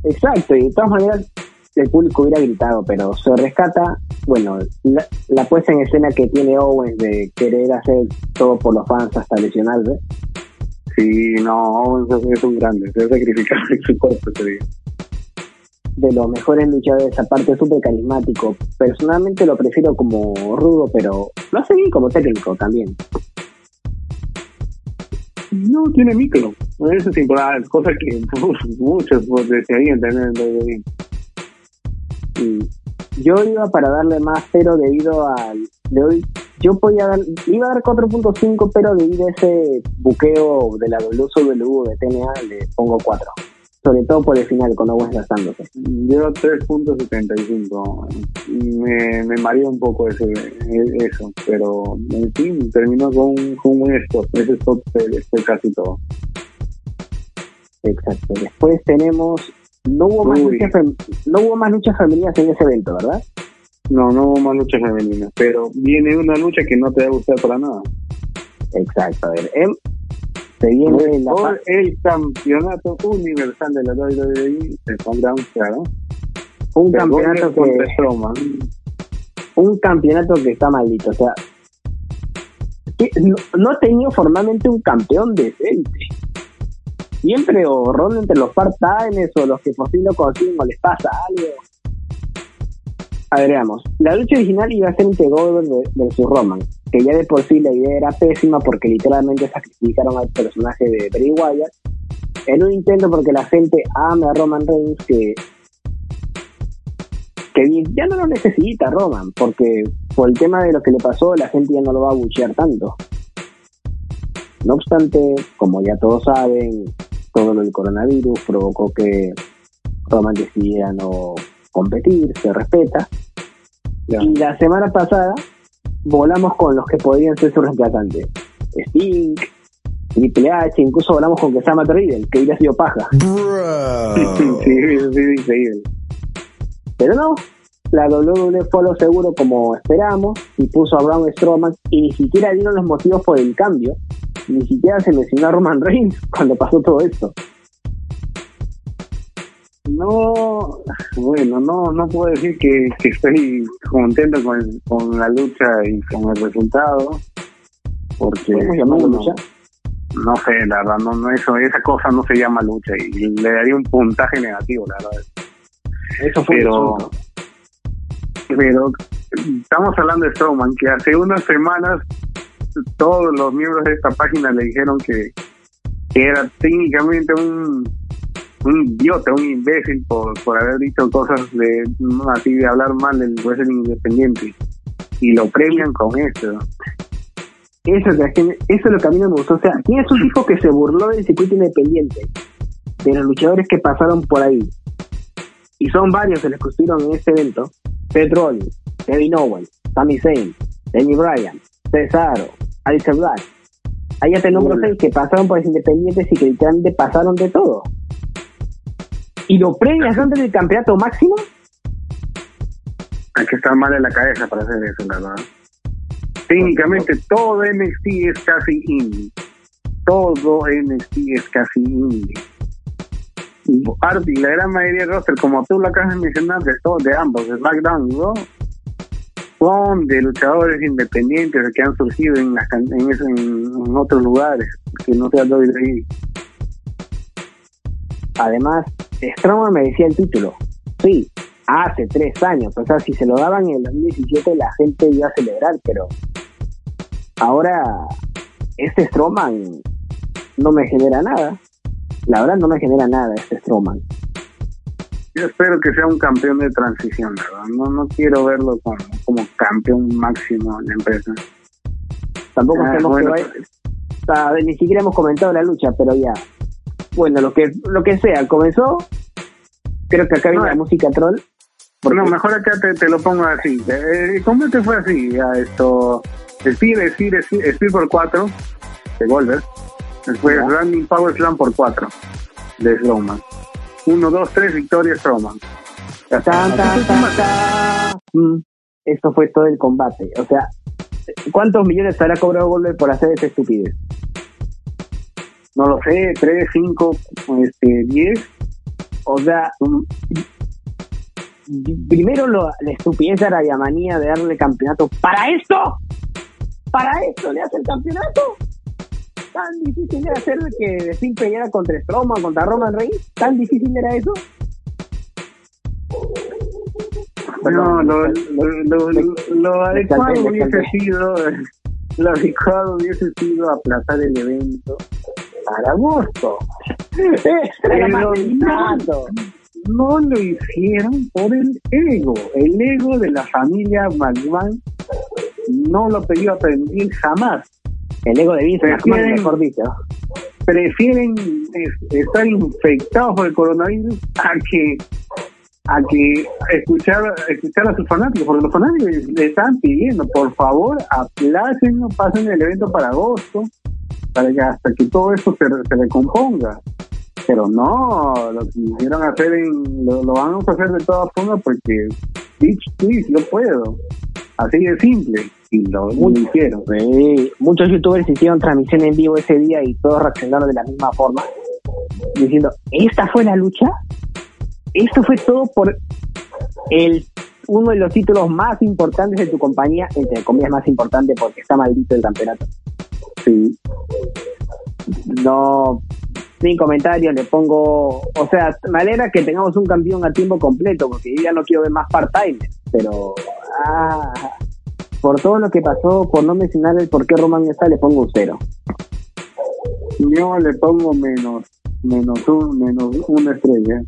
Exacto, y de todas maneras el público hubiera gritado, pero se rescata, bueno, la, puesta en escena que tiene Owens de querer hacer todo por los fans hasta lesionarse. Sí, no, es un grande, se ha sacrificado en su cuerpo ese día de los mejores luchadores, aparte súper carismático. Personalmente lo prefiero como rudo, pero lo hace bien como técnico también. No tiene micro, eso es importante, cosa que muchos desearían tener bien. Yo iba para darle más, pero debido al. De hoy, yo podía dar, iba a dar 4.5, pero debido a ese buqueo de la WWE de TNA, le pongo 4 sobre todo por el final, con Owens gastándose. Yo 3.75. Me, me mareó un poco ese, eso, pero en fin, terminó con, con un stop. Ese stop fue, casi todo. Exacto. Después tenemos. No hubo, más luchas, no hubo más luchas femeninas en ese evento, ¿verdad? No, no hubo más luchas femeninas, pero viene una lucha que no te va a gustar para nada. Exacto, a ver, em, se viene el campeonato universal de la WWE se pondrá un claro. Un campeonato que un campeonato que está maldito, o sea, no, ha tenido formalmente un campeón decente. Siempre o ronda entre los part-timers o los que por fin lo consiguen o les pasa algo. A ver, veamos. La lucha original iba a ser entre Goldberg versus Roman. que ya de por sí la idea era pésima porque literalmente sacrificaron al personaje de Bray Wyatt, en un intento porque la gente ame a Roman Reigns que que ya no lo necesita Roman, porque por el tema de lo que le pasó, la gente ya no lo va a buchear tanto. No obstante, como ya todos saben, todo lo del coronavirus provocó que Roman decidiera no competir, se respeta. Y la semana pasada volamos con los que podían ser sus reemplazantes. Sting, Triple H, incluso volamos con que se llama Riddle, que hubiera sido paja. sí, sí, increíble. Pero no, la WWE fue lo seguro como esperamos y puso a Braun Strowman y ni siquiera dieron los motivos por el cambio, ni siquiera se mencionó a Roman Reigns cuando pasó todo esto. No, bueno, no, no puedo decir que, estoy contento con, con, la lucha y con el resultado, porque no, lucha? no sé, la verdad, no, no eso, esa cosa no se llama lucha y le daría un puntaje negativo, la verdad. Eso fue pero, pero estamos hablando de Strowman, que hace unas semanas todos los miembros de esta página le dijeron que, era técnicamente un, un idiota, un imbécil por, por haber dicho cosas de así de hablar mal del wrestling independiente y lo premian con esto. Eso, eso es lo que a mí me gustó. O sea, ¿quién es un tipo que se burló del circuito independiente? De los luchadores que pasaron por ahí. Y son varios que les estuvieron en este evento. Rollins, Kevin Owens, Sami Zayn, Danny Bryan, Cesaro, Alistair Black. Ahí ya te nombro seis que pasaron por los independientes y que literalmente pasaron de todo. ¿Y lo premias antes del campeonato máximo? Hay que estar mal en la cabeza para hacer eso, la verdad. Técnicamente todo NXT es casi indie. Todo NXT es casi indie. Y la gran mayoría de roster, como tú lo acabas de mencionar, de, todos, de ambos, de SmackDown, ¿no? son de luchadores independientes que han surgido en, en, otros lugares, que no sea WWE. Además, Strowman merecía el título. Sí, hace tres años. O sea, si se lo daban en el 2017, la gente iba a celebrar, pero ahora este Strowman no me genera nada. La verdad, no me genera nada este Strowman. Yo espero que sea un campeón de transición, ¿verdad? No, no quiero verlo como, como campeón máximo en la empresa. Tampoco ah, que ni siquiera hemos comentado la lucha, pero ya. Bueno, lo que lo que sea, comenzó. Creo que acá viene la música troll. No, mejor acá te, te lo pongo así. Eh, ¿Cómo te fue así? Ya esto. Speed, Speed, Speed, por 4 de Golver. Después Running Power Slam por 4 de Slowman. 1, 2, 3, victoria Strowman. Mm, esto fue todo el combate. O sea, ¿cuántos millones habrá cobrado Goldberg por hacer esa estupidez? No lo sé, 3, 5, este, 10. O sea, mm, primero lo, la estupidez era la manía de darle campeonato. ¿Para esto? ¿Para esto le hace el campeonato? tan difícil era hacer que Sting peleara contra Strowman, contra Roman Reigns? ¿Tan difícil era eso? No, lo, lo, lo, adecuado hubiese sido lo adecuado hubiese sido aplazar el evento para agosto. Pero no, no lo hicieron por el ego. El ego de la familia McMahon no lo pidió aprender jamás. El ego de Vince mejor dicho. Prefieren estar infectados por el coronavirus a que a que escuchar escuchar a sus fanáticos, porque los fanáticos le están pidiendo, por favor, aplacen, pasen el evento para agosto, para que hasta que todo esto se, se recomponga. Pero no, lo que quisieron hacer, en, lo, lo, van a hacer de todas formas porque, bitch, please, yo puedo. Así de simple y lo, hicieron. muchos youtubers hicieron transmisión en vivo ese día y todos reaccionaron de la misma forma, diciendo, ¿esta fue la lucha? Esto fue todo por el uno de los títulos más importantes de tu compañía, entre comillas más importante porque está maldito el campeonato. Sí. No, sin comentarios, le pongo, o sea, me alegra que tengamos un campeón a tiempo completo, porque ya no quiero ver más part-time, pero, ah, por todo lo que pasó, por no mencionar el por qué Roman está, le pongo un cero. Yo le pongo menos, menos un, menos una estrella.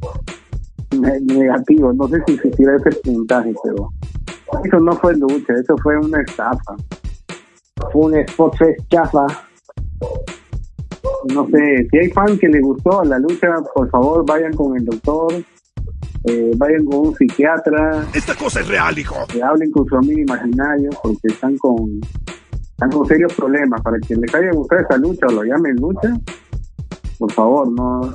negativo, no sé si existirá ese puntaje, pero eso no fue lucha, eso fue una estafa. Fue un spot fest chafa. No sé, si hay fan que le gustó la lucha, por favor vayan con el doctor, eh, vayan con un psiquiatra. Esta cosa es real, hijo. Que hablen con su amigo imaginario porque están con, están con serios problemas. Para que les haya gustado esa lucha o lo llamen lucha, por favor, no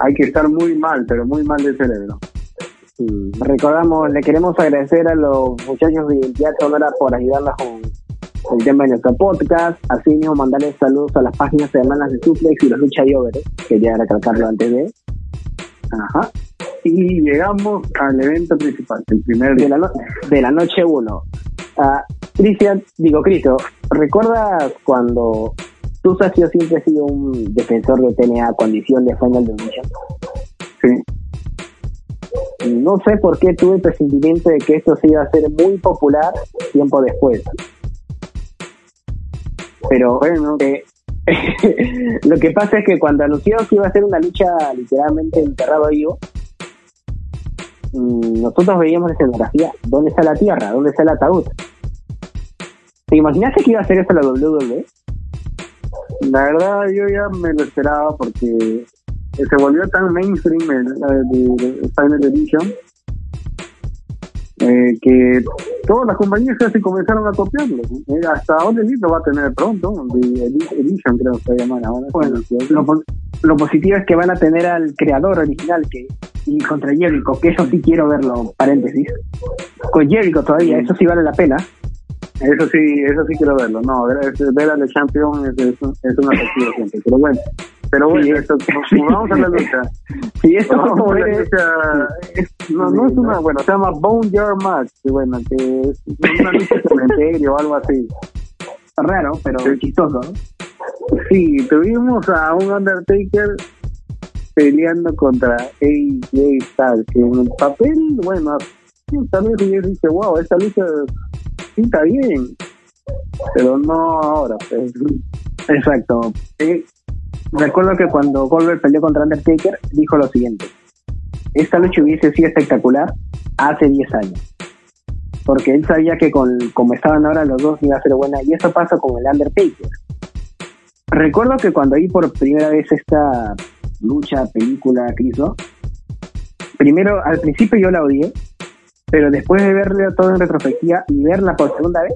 hay que estar muy mal, pero muy mal de cerebro. Recordamos, le queremos agradecer a los muchachos de Teatro Sonora por ayudarnos con el tema de nuestro podcast. Así mismo mandarles saludos a las páginas hermanas de Suplex y los Lucha y Over, que ya recalcarlo antes de. Ajá. Y llegamos al evento principal, el primer día. De la, de la noche 1. Cristian, digo Cristo, ¿recuerdas cuando tú, Sacio, siempre has sido un defensor de TNA condición de Final Division? Sí. No sé por qué tuve el presentimiento de que esto se iba a ser muy popular tiempo después. Pero bueno, eh, lo que pasa es que cuando anunciaron que iba a ser una lucha literalmente enterrado vivo, mm, nosotros veíamos la escenografía, ¿dónde está la tierra? ¿Dónde está el ataúd? ¿Te imaginaste que iba a ser eso la WWE? La verdad yo ya me lo esperaba porque se volvió tan mainstream el, de, Final Edition eh, que todas las compañías casi comenzaron a copiarlo. Eh, hasta All lo va a tener pronto, Edition creo que se ahora. Bueno, lo, positivo es que van a tener al creador original que y contra Jericho, que eso sí quiero verlo, paréntesis. Con Jericho todavía, eso sí vale la pena. Eso sí, eso sí quiero verlo. No, ver, ver al Champion es, es, es un atractivo siempre. Pero bueno, pero bueno, esto, vamos a la lucha. Sí, esto vamos a la lucha. No, no es una, bueno, se llama Bone Jar Match, que bueno, que es una lucha cementerio o algo así. Raro, pero chistoso. Sí, tuvimos a un Undertaker peleando contra AJ Styles, que en el papel, bueno, también yo dije, wow, esta lucha está bien, pero no ahora. Pues. Exacto. Eh, recuerdo que cuando Goldberg peleó contra Undertaker, dijo lo siguiente: Esta lucha hubiese sido espectacular hace 10 años. Porque él sabía que con como estaban ahora los dos iba a ser buena, y eso pasa con el Undertaker. Recuerdo que cuando vi por primera vez esta lucha, película que hizo, primero, al principio yo la odié, pero después de verle todo en retrospectiva y verla por segunda vez,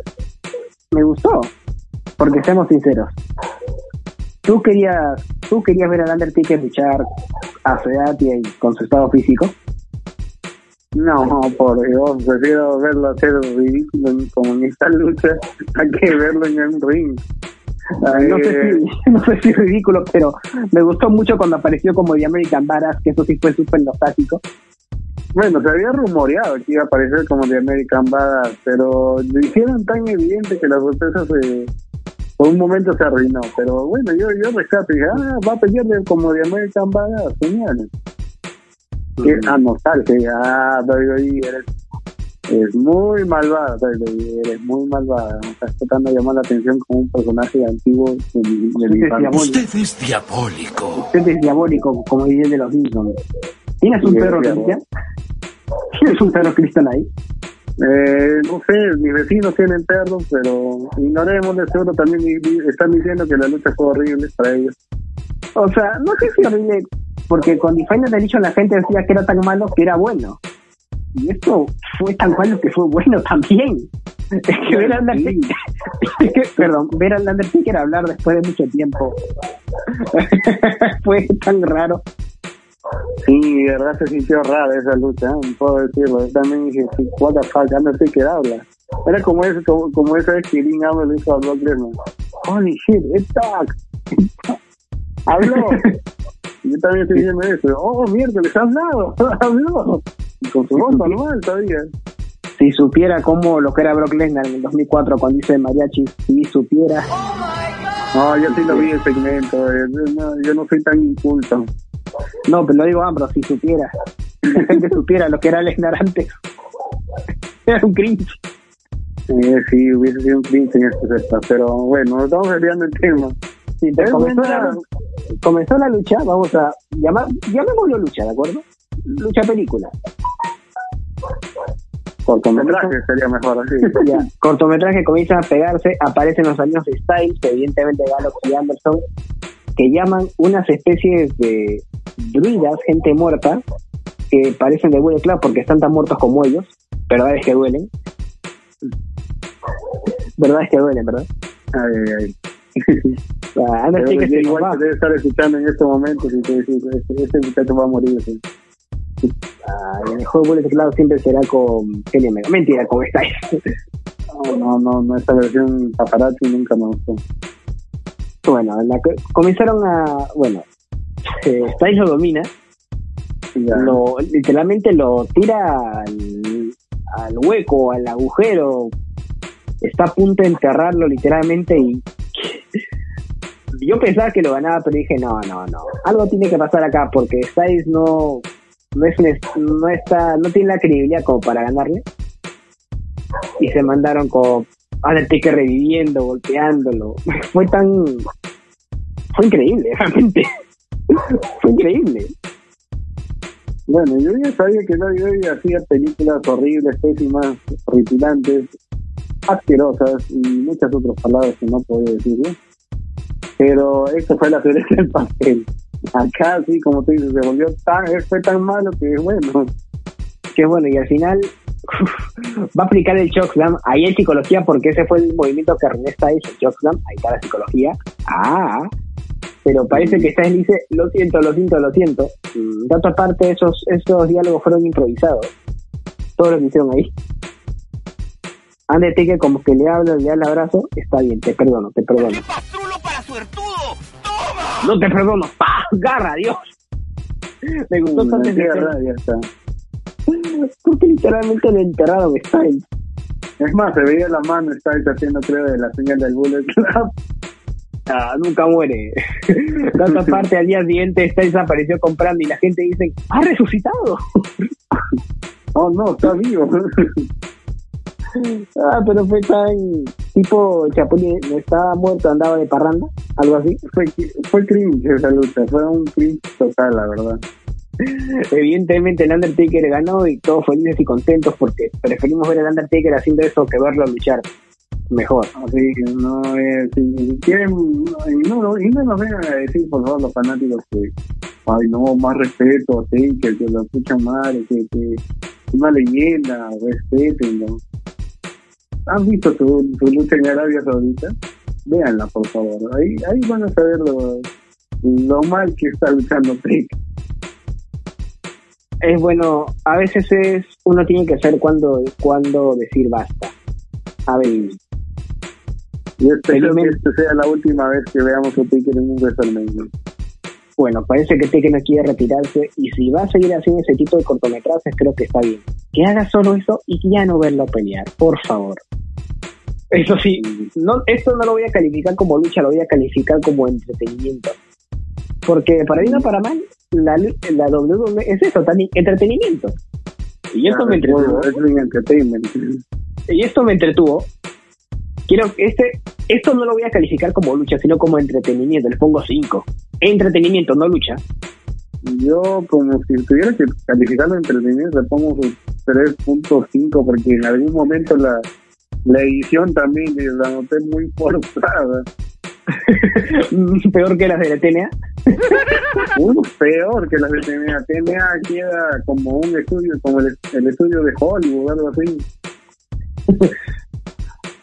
me gustó. Porque seamos sinceros, ¿Tú querías, tú querías ver a Undertaker luchar a su edad y con su estado físico? No, por Dios, prefiero verlo hacer ridículo como en esta lucha a que verlo en un ring. no, sé si, no sé si es ridículo, pero me gustó mucho cuando apareció como The American Badass, que eso sí fue súper nostálgico. Bueno, se había rumoreado que iba a aparecer como The American Badass, pero lo hicieron tan evidente que la sorpresa se, por un momento se arruinó, pero bueno, yo, yo rescato y dije, ah, va a pelearle como de American Badass, genial. Que, ah, nostalgia, ah, WWE, eres, es muy malvada, WWE, eres muy malvada, estás tratando de llamar la atención como un personaje antiguo de, de Usted es diabólico. Usted es diabólico, como dice de los Simpsons. ¿Tienes un perro, Cristian? ¿Tienes un perro, Cristian, ahí? Eh, no sé, mis vecinos tienen perros, pero ignoremos, de seguro también están diciendo que la lucha fue horrible para ellos. O sea, no sé si horrible, porque con Final dicho la gente decía que era tan malo que era bueno. Y esto fue tan malo que fue bueno también. Es que ver a Undertaker, perdón, ver a Undertaker hablar después de mucho tiempo fue tan raro. Sí, de verdad se sintió rara esa lucha, no puedo decirlo. Yo también dije, what the fuck, ya no sé qué habla. Era como, ese, como, como esa vez que Lin le dijo a Brock Lesnar, holy shit, it's talk. Habló. yo también estoy diciendo eso. Oh, mierda, les ha hablado. Habló. Y con su voz normal todavía. Si supiera cómo lo que era Brock Lesnar en el 2004 cuando dice mariachi, si supiera. No, yo sí lo vi el segmento. Eh, yo no soy tan inculto. No, pero lo digo Ambro, si supiera. Si la gente supiera lo que era Lesnar antes. Era un cringe. Eh, sí, hubiese sido un cringe en este sector, pero bueno, estamos desviando el tema. Sí, pero comenzó, la, comenzó la lucha, vamos a llamar, llamémoslo lucha, ¿de acuerdo? Lucha película. Cortometraje sería mejor así. Ya, cortometraje comienzan a pegarse, aparecen los amigos de Styles, evidentemente Gallows y Anderson, que llaman unas especies de druidas, gente muerta, que parecen de Bullet Club porque están tan muertos como ellos, verdad es que duelen. Verdad es que duelen, ¿verdad? Ay, ay, ay. O sea, Pero Undertaker yo se igual va. te debe estar escuchando en este momento te dice, este, muchacho va a morir. sí. Ah, el mejor Bullet Club siempre será con Omega. Mentira, con Styles. No, no, no, no, esta versión paparazzi nunca me gustó. bueno, la que- comenzaron a. Bueno, Styles lo domina, lo, literalmente lo tira al, al hueco, al agujero. Está a punto de enterrarlo literalmente y yo pensaba que lo ganaba, pero dije no, no, no. Algo tiene que pasar acá porque Styles no no es- no está no tiene la credibilidad como para ganarle y se mandaron con Undertaker reviviendo, golpeándolo. Fue tan fue increíble, realmente. Fue increíble. Bueno, yo ya sabía que WWE hacía películas horribles, pésimas, horripilantes, asquerosas y muchas otras palabras que no podía decir. ¿no? Pero esto fue la cereza del pastel. Acá, sí, como tú dices, se volvió tan, fue tan malo que, bueno, que bueno, y al final va a aplicar el chokeslam. Ahí hay psicología porque ese fue el movimiento que René Styles, el ahí está la psicología. Ah, pero parece que Styles dice, lo siento, lo siento, lo siento. Mm, De otra parte, esos, esos diálogos fueron improvisados. Todo lo que hicieron ahí. Undertaker como que le habla, le da el abrazo, está bien, te perdono, te perdono. pastrulo para suertudo! ¡Toma! No te perdono, ¡pah! ¡Garra, Dios! Me gustó en tanto está. porque literalmente lo enterraron Styles. Es más, se veía la mano, estaba haciendo, creo, de la señal del Bullet Club. Ah, nunca muere. Otra parte, al día siguiente Styles apareció comprando y la gente dice, ¡ha resucitado! Oh, no, está vivo. ah, pero fue tan tipo Chapulín, estaba muerto, andaba de parranda, algo así. fue, fue cringe esa lucha, fue un cringe total, la verdad. Evidentemente el Undertaker ganó y todos felices y contentos porque preferimos ver al Undertaker haciendo eso que verlo luchar mejor. Así que no es. Si quieren. No, no, y no nos vengan a decir, por favor, los fanáticos que. Ay, no, más respeto, así, que, que lo escuchan mal, que, que una leyenda, respetenlo. ¿Han visto su, su lucha en Arabia Saudita? Véanla, por favor. Ahí, ahí van a saber lo, lo mal que está luchando Trick. Es bueno, a veces es uno tiene que saber cuándo, cuándo decir basta. A ver, Y espero que esta sea la última vez que veamos a Trick en un WrestleMania. bueno, parece que Taker no quiere retirarse y si va a seguir haciendo ese tipo de cortometrajes creo que está bien. Que haga solo eso y ya no verlo pelear, por favor. Eso sí, no, esto no lo voy a calificar como lucha, lo voy a calificar como entretenimiento. Porque para bien o para mal, la, la WWE es eso, también entretenimiento. Y esto me entretuvo. Es entertainment. Y esto me entretuvo. Quiero este, esto no lo voy a calificar como lucha, sino como entretenimiento. Le pongo 5. Entretenimiento, no lucha. Yo, como si tuviera que calificarlo de entretenimiento, le pongo su 3.5 porque en algún momento la, la edición también la noté muy forzada. Peor que las de la TNA. Uno peor que las de TNA. TNA queda como un estudio, como el, el estudio de Hollywood, algo así.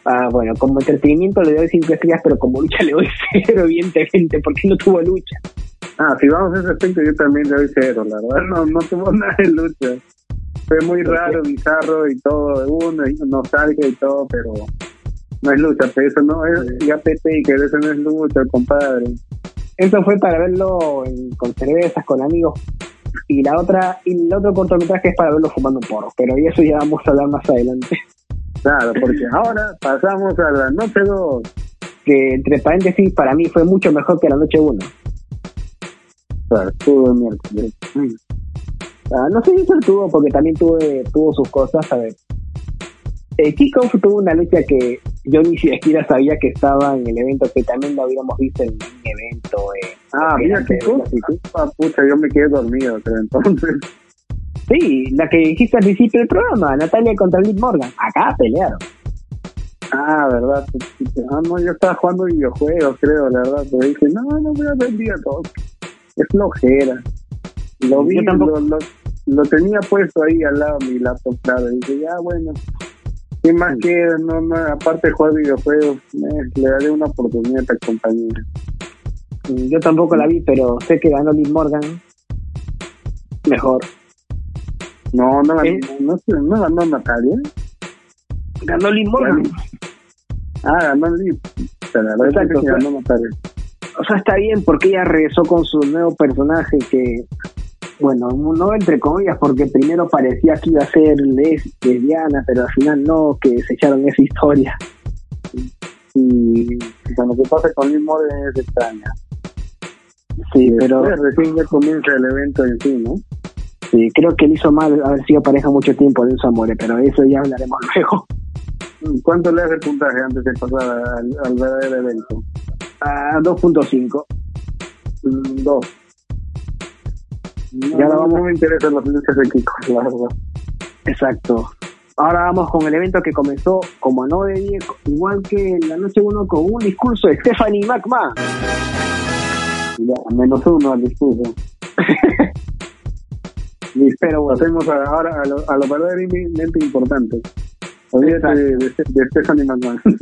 Ah, bueno, como entretenimiento le doy 5 estrellas, pero como lucha le doy 0, evidentemente, porque no tuvo lucha. Ah, si vamos a ese aspecto, yo también le doy cero, la verdad. No, no tuvo nada de lucha. Fue muy raro, bizarro y todo uno, y nostalgia y todo, pero no es lucha, pero eso no es, ya PT, que eso no es lucha, compadre. Eso fue para verlo en- con cervezas, con amigos. Y la otra, y el otro cortometraje es para verlo fumando un porro, pero eso ya vamos a hablar más adelante. Claro, porque ahora pasamos a la noche 2. Que entre paréntesis, para mí fue mucho mejor que la noche 1. Claro, estuvo el miércoles. Ah, no sé si eso tuvo, porque también tuve, tuvo sus cosas, a ver. eh, Kickoff tuvo una lucha que yo ni siquiera sabía que estaba en el evento, que también lo habíamos visto en un evento. Eh, ah, mira cosa. Ah, pucha, yo me quedé dormido, pero entonces. Sí, la que dijiste al principio del programa, Natalia contra Liv Morgan. Acá pelearon. Ah, verdad. Ah, no, yo estaba jugando videojuegos, creo, la verdad. Pero dije, no, no voy a ver día todo. Es flojera. Lo vi, lo, lo, lo tenía puesto ahí al lado de mi laptop, claro. Y dije, ya, bueno. ¿Qué más queda? No, no, aparte de jugar videojuegos, eh, le daré una oportunidad a esta compañía. Mm, Yo tampoco la vi, pero sé que ganó Liv Morgan. Mejor. No, no, ¿Eh? no, no, no ganó Natalia. Ganó Morgan. Ah, ganó que o sea, ganó Natalia. O sea, está bien porque ella regresó con su nuevo personaje que, bueno, no entre comillas, porque primero parecía que iba a ser les- lesbiana, pero al final no, que se echaron esa historia. Y cuando que pasa con Morgan es extraña. Sí, pero Después recién ya comienza el evento en sí, ¿no? Sí, creo que le hizo mal haber sido pareja mucho tiempo de un amores, pero eso ya hablaremos luego. ¿Cuánto le hace puntaje antes de pasar al, al verdadero evento? A 2.5. Mm, Dos. No, Ya no, vamos- no me interesan los luchas de Kiko, la verdad. Exacto. Ahora vamos con el evento que comenzó como no de 10, igual que la noche 1 con un discurso de Stephanie McMahon. Ya, menos uno al discurso. Listo, Pero bueno. pasemos a- ahora a lo, a lo verdaderamente importante. Olvídate de, de, de Stephanie McMahon.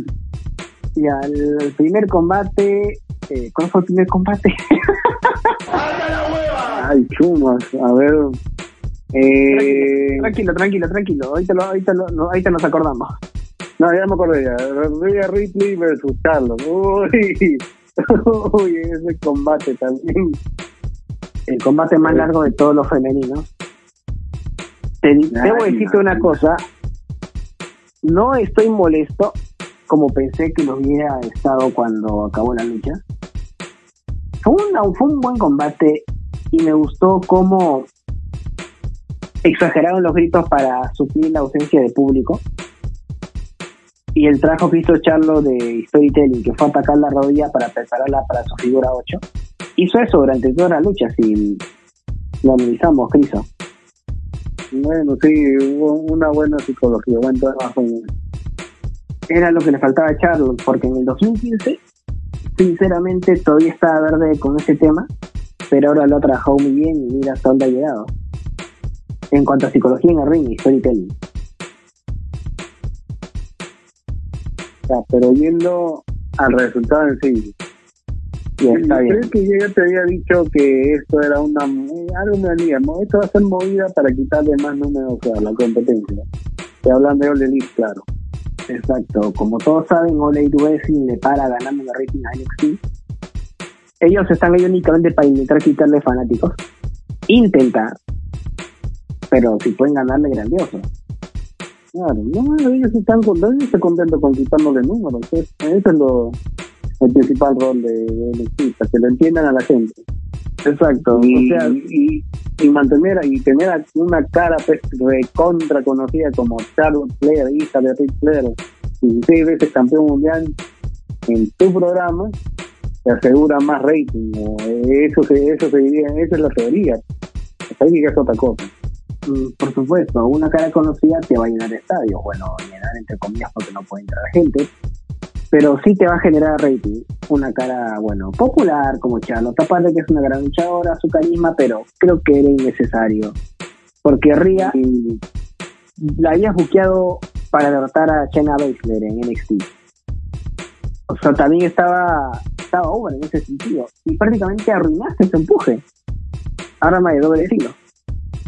Y al primer combate, eh, ¿cuál fue el primer combate? Ay, chumas, a ver. Eh, tranquilo, tranquilo, tranquilo. Ahorita, lo, ahorita, lo- ahorita nos acordamos. no, ya me acordé ya. Rhea Ripley versus Carlos. Uy, uy, ese combate también. El combate más largo de todos los femeninos. Te, debo decirte una cosa. No estoy molesto como pensé que lo hubiera estado cuando acabó la lucha. Fue, una- fue un buen combate y me gustó cómo exageraron los gritos para suplir la ausencia de público. Y el trabajo que hizo Charlo de Storytelling, que fue atacar la rodilla para prepararla para su figura 8, hizo eso durante toda la lucha, si lo analizamos, Criso. Bueno, sí, hubo una buena psicología, buen trabajo. Era lo que le faltaba a Charlo, porque en el 2015, sinceramente, todavía estaba verde con ese tema, pero ahora lo ha trabajado muy bien y mira hasta dónde ha llegado. En cuanto a psicología en el ring y storytelling. Pero yendo al resultado en sí. Está bien. Creo que yo ya te había dicho que esto era una eh, algo me. Esto va a ser movida para quitarle más números a la competencia. Te hablan de All Elite, claro. Exacto. Como todos saben, Elite Wrestling le para ganando la rating a NXT. Ellos están ahí únicamente para intentar quitarle fanáticos. Intentar. Pero si pueden ganarle, grandioso. Claro, no, ellos están contentos, contentos con quitándole números. es- Ese es lo, el principal rol de, de que lo entiendan a la gente. Exacto. y, o sea, y, y mantener y tener una cara recontra conocida como Charlotte Flair, hija de Ric Flair, y seis veces campeón mundial en tu programa, te asegura más rating. ¿no? Eso se, eso se diría, esa es la teoría. La técnica es otra cosa. Mm, Por supuesto, una cara conocida te va a llenar estadios. Bueno, llenar entre comillas porque no puede entrar gente. Pero sí te va a generar rating. Una cara, bueno, popular como Charlotte. Aparte que es una gran luchadora, su carisma, pero creo que era innecesario. Porque Ria la habías buqueado para derrotar a Shayna Baszler en NXT. O sea, también estaba, estaba over en ese sentido. Y prácticamente arruinaste su empuje. Arma de doble filo.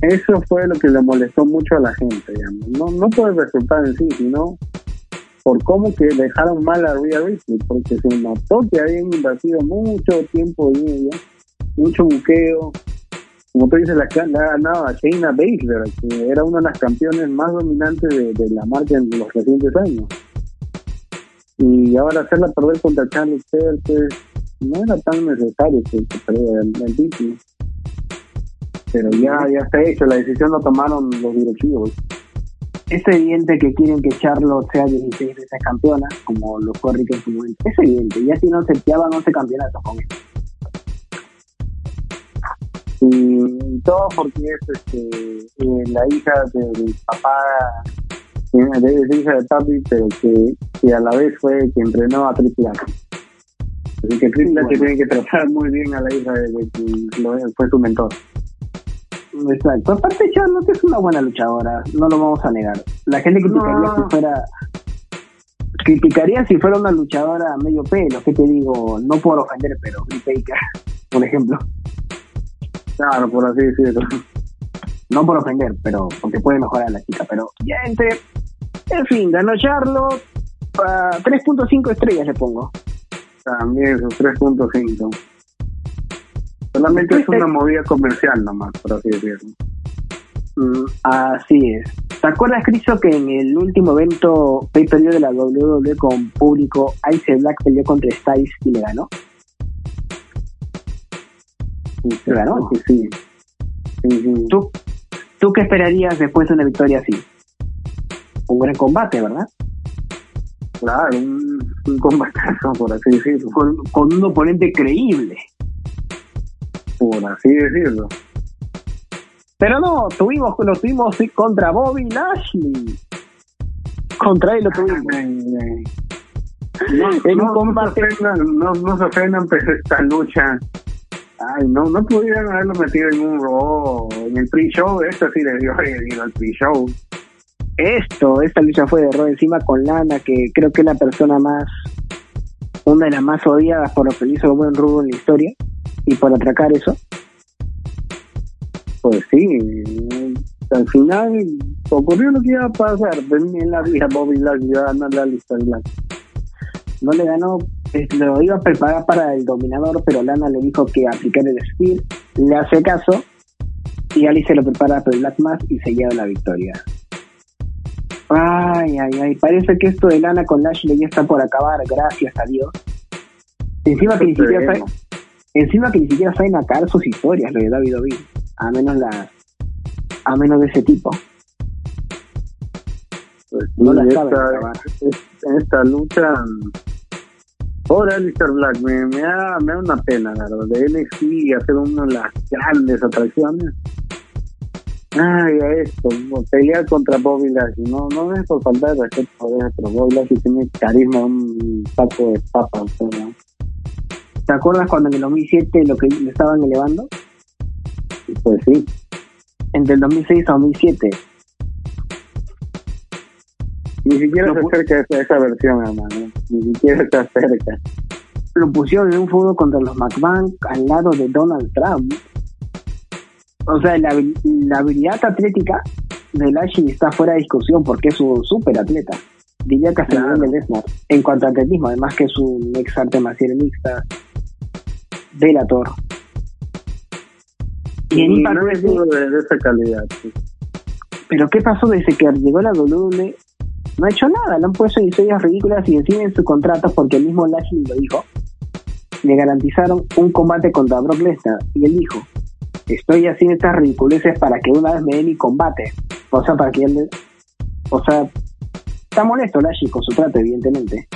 eso fue lo que le molestó mucho a la gente, digamos. No, no por el en sí, sino por cómo que dejaron mal a Rhea Ripley, porque se notó que habían invertido mucho tiempo en ella, mucho buqueo. Como tú dices, la, la ha ganado a Shayna Baszler, que era una de las campeones más dominantes de, la marca en los recientes años. Y ahora hacerla perder contra Charlie Flair, pues no era tan necesario que, que perdiera el, el. Pero ya, ya está hecho, la decisión la tomaron los directivos. Es evidente que quieren que Charlotte sea 16 veces campeona, como lo fue Rick en su momento. Es evidente, ya si no seteaban 11 campeonatos con él. Y todo porque es este, eh, la hija del papá, eh, de, es hija de papi, pero que, que a la vez fue que entrenó a Triple H. Así que Triple H Bueno. tiene que tratar muy bien a la hija de, de que fue su mentor. Exacto. Aparte, Charlotte es una buena luchadora, no lo vamos a negar. La gente criticaría No. si fuera. Criticaría si fuera una luchadora medio pelo, que te digo, no por ofender, pero Baker, por ejemplo. Claro, por así decirlo. No por ofender, pero porque puede mejorar a la chica. Pero ya entre. En fin, ganó Charlotte. ah, 3.5 estrellas le pongo. También sus 3.5. Solamente es una movida comercial nomás, por así decirlo. Mm, así es. ¿Te acuerdas, Cristo, que en el último evento pay per de la WWE con público, Ice Black peleó contra Styles y le ganó? Sí, Claro. sí, sí. Sí, sí. ¿Tú, ¿Tú qué esperarías después de una victoria así? Un gran combate, ¿verdad? Claro, un, un combatazo, por así decirlo. Con, con un oponente creíble. Por así decirlo. Pero no, tuvimos, lo tuvimos contra Bobby Lashley. Contra él lo tuvimos. No, En un combate- no, se ofendan, no, no se ofendan, pero esta lucha. Ay, no, no pudieran haberlo metido en un Raw, en el pre-show. Esto sí le dio ir al pre-show. Esto, esta lucha fue de Raw encima con Lana, que creo que es la persona más, una de las más odiadas por lo que hizo el buen Rudo en la historia, y por atracar eso. Pues sí, al final ocurrió lo que iba a pasar. En la vida Bobby Lashley iba a ganar la lista. No le ganó, lo iba a preparar para el dominador, pero Lana le dijo que aplicara el Spear, le hace caso, y Ali se lo prepara para el Black Mass y se lleva la victoria. Ay, ay, ay, parece que esto de Lana con Lashley ya está por acabar, gracias a Dios. Encima que ni siquiera. Encima que ni siquiera saben acabar sus historias, lo de David Ovil, a menos las, a menos de ese tipo. Pues, No sí, la esta, saben acabar. es- esta lucha por Alistair Black me, me, da, me da una pena, la verdad. De NXT hacer una de las grandes atracciones. Ay, a esto, pelear contra Bobby Lashley. No, no es por falta de respeto, pero Bobby Lashley tiene carisma, un saco de papas. ¿no? ¿Te acuerdas cuando en el 2007 lo que le estaban elevando? Pues sí, Entre el 2006 a 2007. ni siquiera No se acerca a esa, esa versión, hermano. Ni siquiera se acerca. Lo pusieron en un fútbol contra los McMahon al lado de Donald Trump. O sea, la, habil- la habilidad atlética de Lashley está fuera de discusión porque es un súper atleta. Diría que hasta el Claro. nivel de Lesnar. En cuanto a atletismo, además que es un ex arte marcial mixta. Velator. Y en Impact no es Wrestling- de, de esa calidad. sí. Pero ¿qué pasó desde que llegó la WWE? No ha hecho nada, le han puesto historias ridículas y encima en su contrato, porque el mismo Lashley lo dijo, le garantizaron un combate contra Brock Lesnar. Y él dijo, estoy haciendo estas ridiculeces para que una vez me dé mi combate. O sea, para que él... le- O sea, está molesto Lashley con su trato, evidentemente.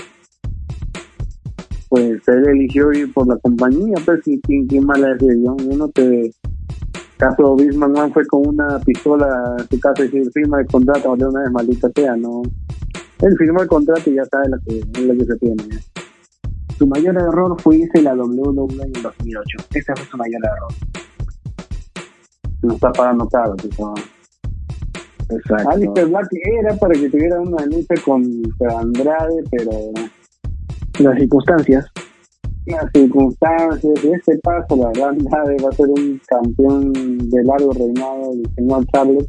Pues él eligió ir por la compañía, pues y quién, quién mala decisión, uno te caso Bisman fue con una pistola a su casa y firma el contrato de una vez maldita sea, no él firmó el contrato y ya sabe lo que, lo que se tiene. Su mayor error fue irse la WWE en el 2008. Ese fue su mayor error. No está pagando caro, no. Exacto. Alistair Black era para que tuviera una lucha contra Andrade, pero Las circunstancias. las circunstancias y este paso, la verdad, Andrade va a ser un campeón de largo reinado del señor Charlotte.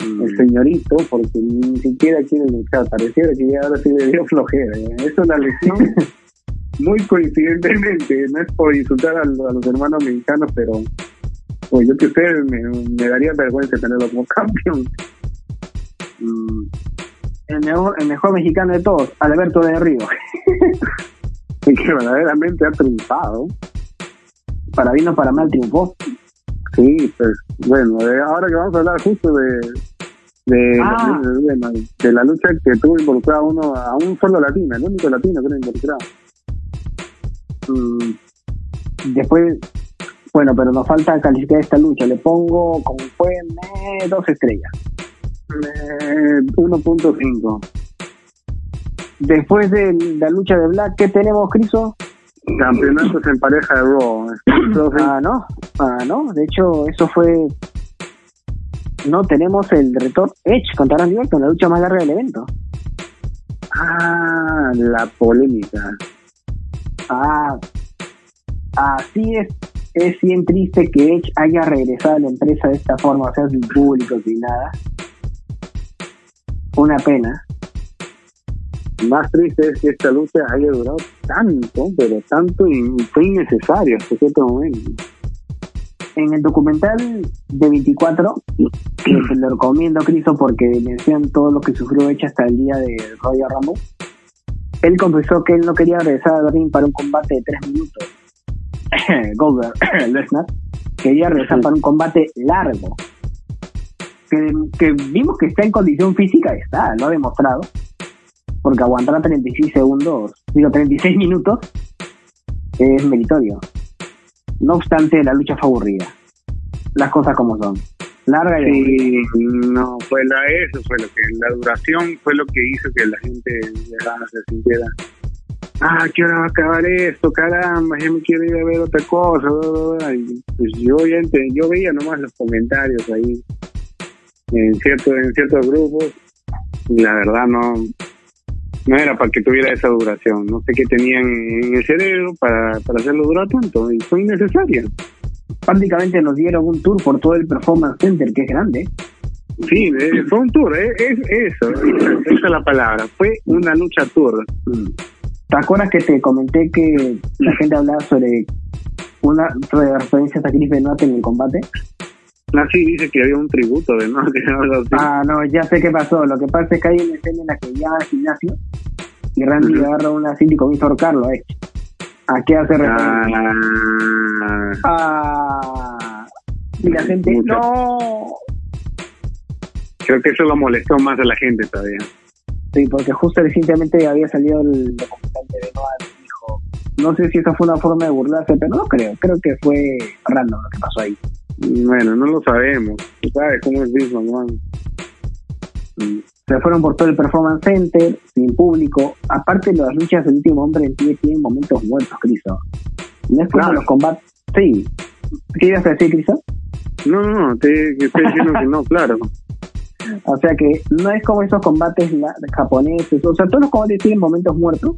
el señorito, porque ni siquiera quiere luchar. Pareciera que ya ahora sí le dio flojera. ¿ya? Es una lesión muy coincidentemente. No es por insultar a, lo- a los hermanos mexicanos, pero pues yo que me, me daría vergüenza tenerlo como campeón. Mm, el, mejor, el mejor mexicano de todos, Alberto de Río. Que verdaderamente ha triunfado. Para bien o para mal triunfó. Sí, pues bueno, eh, ahora que vamos a hablar justo de de, Ah. de, de la lucha que tuvo involucrado uno a un solo latino, el único latino que era involucrado. Mm, después, bueno, pero nos falta calificar esta lucha. Le pongo, como fue, dos estrellas. Eh, 1.5. Después de la lucha de Black, ¿qué tenemos, Criso? Campeonatos en pareja de Raw. Ah, no, ah, no. De hecho, eso fue. No tenemos el retorno Edge contra Randy Orton, la lucha más larga del evento. Ah, la polémica. Ah, así es. Es bien triste que Edge haya regresado a la empresa de esta forma, o sea, sin público, sin nada. Una pena. Más triste es que esta lucha haya durado tanto, pero tanto y fue innecesario hasta cierto momento. En el documental de 24, que te lo recomiendo, Cristo, porque mencionan todo lo que sufrió Edge hasta el día de Royal Rumble, él confesó que él no quería regresar al ring para un combate de 3 minutos. Goldberg, Lesnar, quería regresar para un combate largo. Que, vimos que está en condición física, está, lo ha demostrado. Porque aguantar 36 segundos, digo 36 minutos, es meritorio. No obstante, la lucha fue aburrida. Las cosas como son. Larga y. Sí, no, fue la, eso fue lo que, la duración fue lo que hizo que la gente se sintiera, ah, ¿qué hora va a acabar esto? Caramba, ya me quiero ir a ver otra cosa. bla, bla, bla". Y, pues yo, yo veía nomás los comentarios ahí en, cierto, en ciertos grupos y la verdad no, no era para que tuviera esa duración. No sé qué tenían en el cerebro para, para hacerlo durar tanto y fue innecesario. Prácticamente nos dieron un tour por todo el Performance Center, que es grande. Sí, eh, fue un tour, eh, es eso, esa, esa es la palabra, fue una lucha tour. ¿Te acuerdas que te comenté que la gente hablaba sobre una sobre referencias a Chris Benoit en el combate? Así dice que había un tributo de no. Ah, no, ya sé qué pasó. Lo que pasa es que hay una escena en la que ya al gimnasio y Randy Ujú. agarra una cinta y comienza a ahorcarlo. ¿eh? ¿A qué hace referencia? Ah, Ah, y la gente, Mucho. no. creo que eso lo molestó más a la gente todavía. Sí, porque justo recientemente había salido el documental de Benoit y dijo, no sé si esa fue una forma de burlarse, pero no creo, creo que fue random lo que pasó ahí. Bueno, no lo sabemos. Tú sabes cómo es Vince McMahon. Se fueron por todo el Performance Center, sin público. Aparte, las luchas del último hombre en pie tienen momentos muertos, Cristo. No es como Claro. los combates. Sí. ¿Qué ibas a decir, Cristo? No, no, no, te, estoy diciendo que no, claro. O sea que no es como esos combates japoneses. O sea, todos los combates tienen momentos muertos.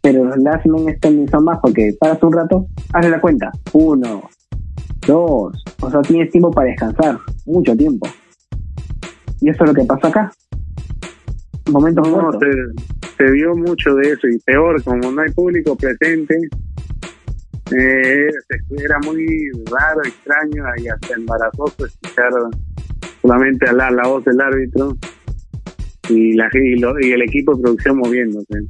Pero los last man standing son más porque paras un rato, hazle la cuenta. Uno, dos. O sea, tienes tiempo para descansar. Mucho tiempo. Y eso es lo que pasa acá. Momentos No, se, se vio mucho de eso y peor, como no hay público presente, eh, era muy raro, extraño y hasta embarazoso escuchar solamente a la, la voz del árbitro y, la, y, lo- y el equipo de producción moviéndose.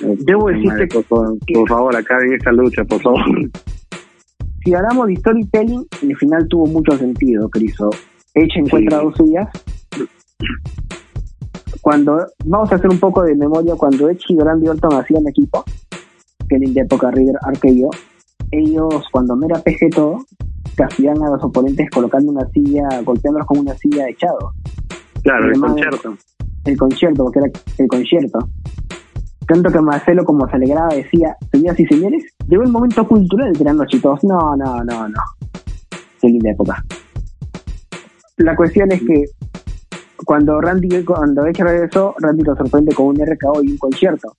Debo decirte por, por favor, acaben esta lucha, por favor. Si hablamos de storytelling, el final tuvo mucho sentido, Criso. Edge encuentra Sí. dos suyas. Cuando vamos a hacer un poco de memoria, cuando Edge y Randy Orton hacían equipo, que en la época River RKO, ellos cuando no era PG todo, castigan a los oponentes colocando una silla, golpeándolos con una silla echado. Claro, el concierto. El concierto, porque era el concierto. Tanto que Marcelo como se alegraba decía, señoras y señores, llegó el momento cultural de tirando chitos. No, no, no, no. Qué linda época. La cuestión es que cuando Randy, cuando Edge regresó, Randy lo sorprende con un RKO y un concierto.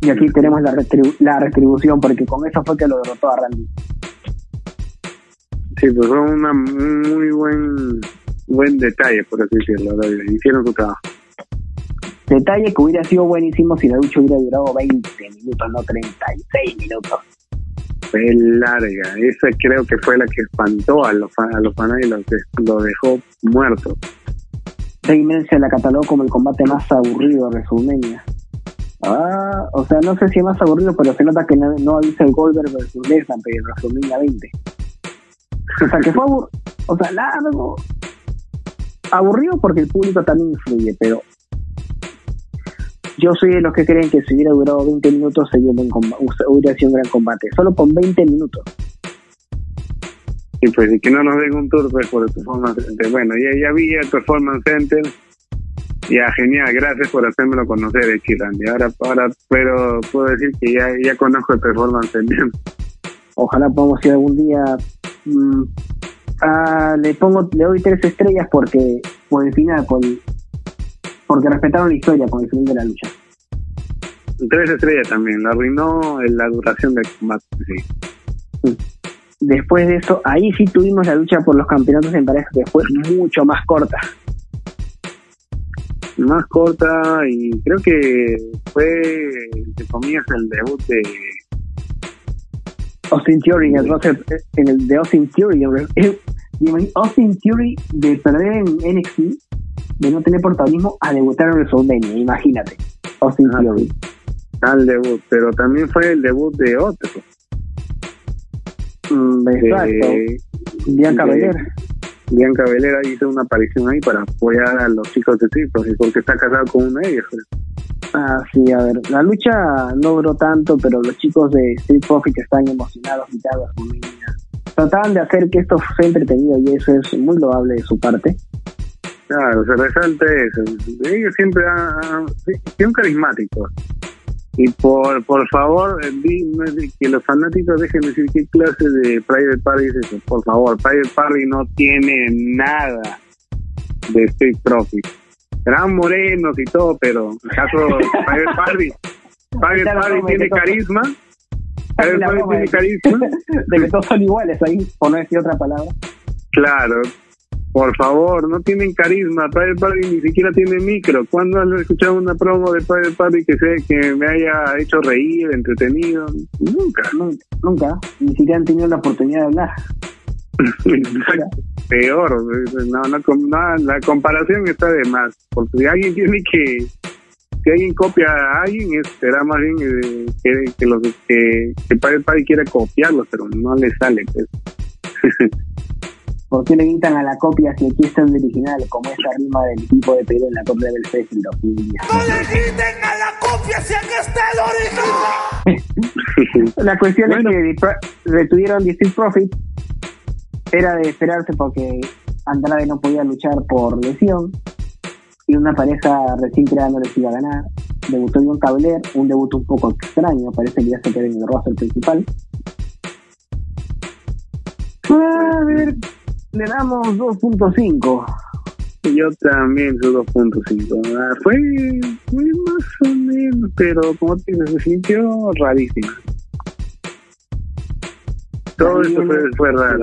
Y aquí tenemos la, retribu- la retribución, porque con eso fue que lo derrotó a Randy. Sí, pues fue un muy buen buen detalle, por así decirlo. Hicieron su trabajo. Detalle que hubiera sido buenísimo si la lucha hubiera durado 20 minutos, no 36 minutos. Fue larga. Esa creo que fue la que espantó a los, a los fanáticos y los de- lo dejó muerto. Damien se la catalogó como el combate más aburrido de WrestleMania. Ah, o sea, no sé si es más aburrido, pero se nota que no, no avisa el Goldberg versus Lesnar pero en WrestleMania 20. O sea, que fue aburrido, o sea, largo. Aburrido porque el público también influye, pero yo soy de los que creen que si hubiera durado 20 minutos sería un buen comba- hubiera sido un gran combate. Solo con 20 minutos. Y pues, y que no nos den un tour pues, por el Performance Center. Bueno, ya, ya vi el Performance Center. Ya, genial, gracias por hacérmelo conocer, eh, Randy. Ahora, ahora pero puedo decir que ya, ya conozco el Performance Center. Ojalá podamos ir algún día. mm, ah, le pongo, le doy tres estrellas porque por el final, el- porque respetaron la historia con el final de la lucha. Tres estrellas también, lo arruinó en la duración del combate. Sí. Después de eso, ahí sí tuvimos la lucha por los campeonatos en pareja que fue mucho más corta. Más corta y creo que fue, entre comillas, el debut de Austin Theory en el, roster- en el de Austin Theory. eh, Austin Theory de perder en NXT, de no tener protagonismo, a debutar en WrestleMania. Imagínate. Austin Ajá. Theory. al debut, pero también fue el debut de otro. Mm, exacto. de Bianca de- Belair. Bianca Velera hizo una aparición ahí para apoyar a los chicos de Tripos, porque está casado con uno de pues. Ah, sí, a ver. La lucha no duró tanto, pero los chicos de Street Profit están emocionados, con ella. Trataban de hacer que esto fuese entretenido y eso es muy loable de su parte. Claro, se resalta eso. Ellos siempre han, son carismáticos. Y por por favor, eh, dime que los fanáticos dejen de decir qué clase de Private Party es eso. Por favor, Private Party no tiene nada de Street Profit. Serán morenos y todo, pero en caso Private Party, Private Party tiene carisma. Private Party tiene carisma. de que todos son iguales ahí, por no decir otra palabra. Claro, por favor, no tienen carisma. Private Party ni siquiera tiene micro. ¿Cuándo has escuchado una promo de Private Party que, sea, que me haya hecho reír, entretenido? Nunca. Nunca, nunca, ni siquiera han tenido la oportunidad de hablar. Peor. No, no, no, la comparación está de más. Porque si alguien tiene que. Si alguien copia a alguien, es- será más bien eh, que, que, los, que, que Private Party quiere copiarlos, pero no le sale. Pues. ¿Por qué le gritan a la copia si aquí está el original, como esa rima del equipo de Perú en la Copa del Fest en 2010? ¡No le griten a la copia si aquí está el original! La cuestión Bueno. es que retuvieron Street Profit. Era de esperarse porque Andrade no podía luchar por lesión. Y una pareja recién creada no les iba a ganar. Debutó John Cavalier, un debut un poco extraño. Parece que ya se quedó en el roster principal. A ver, le damos 2.5. Yo también su 2.5. Ah, Fue, fue más o menos, pero como te se sintió rarísimo. Todo fue, viene- fue raro.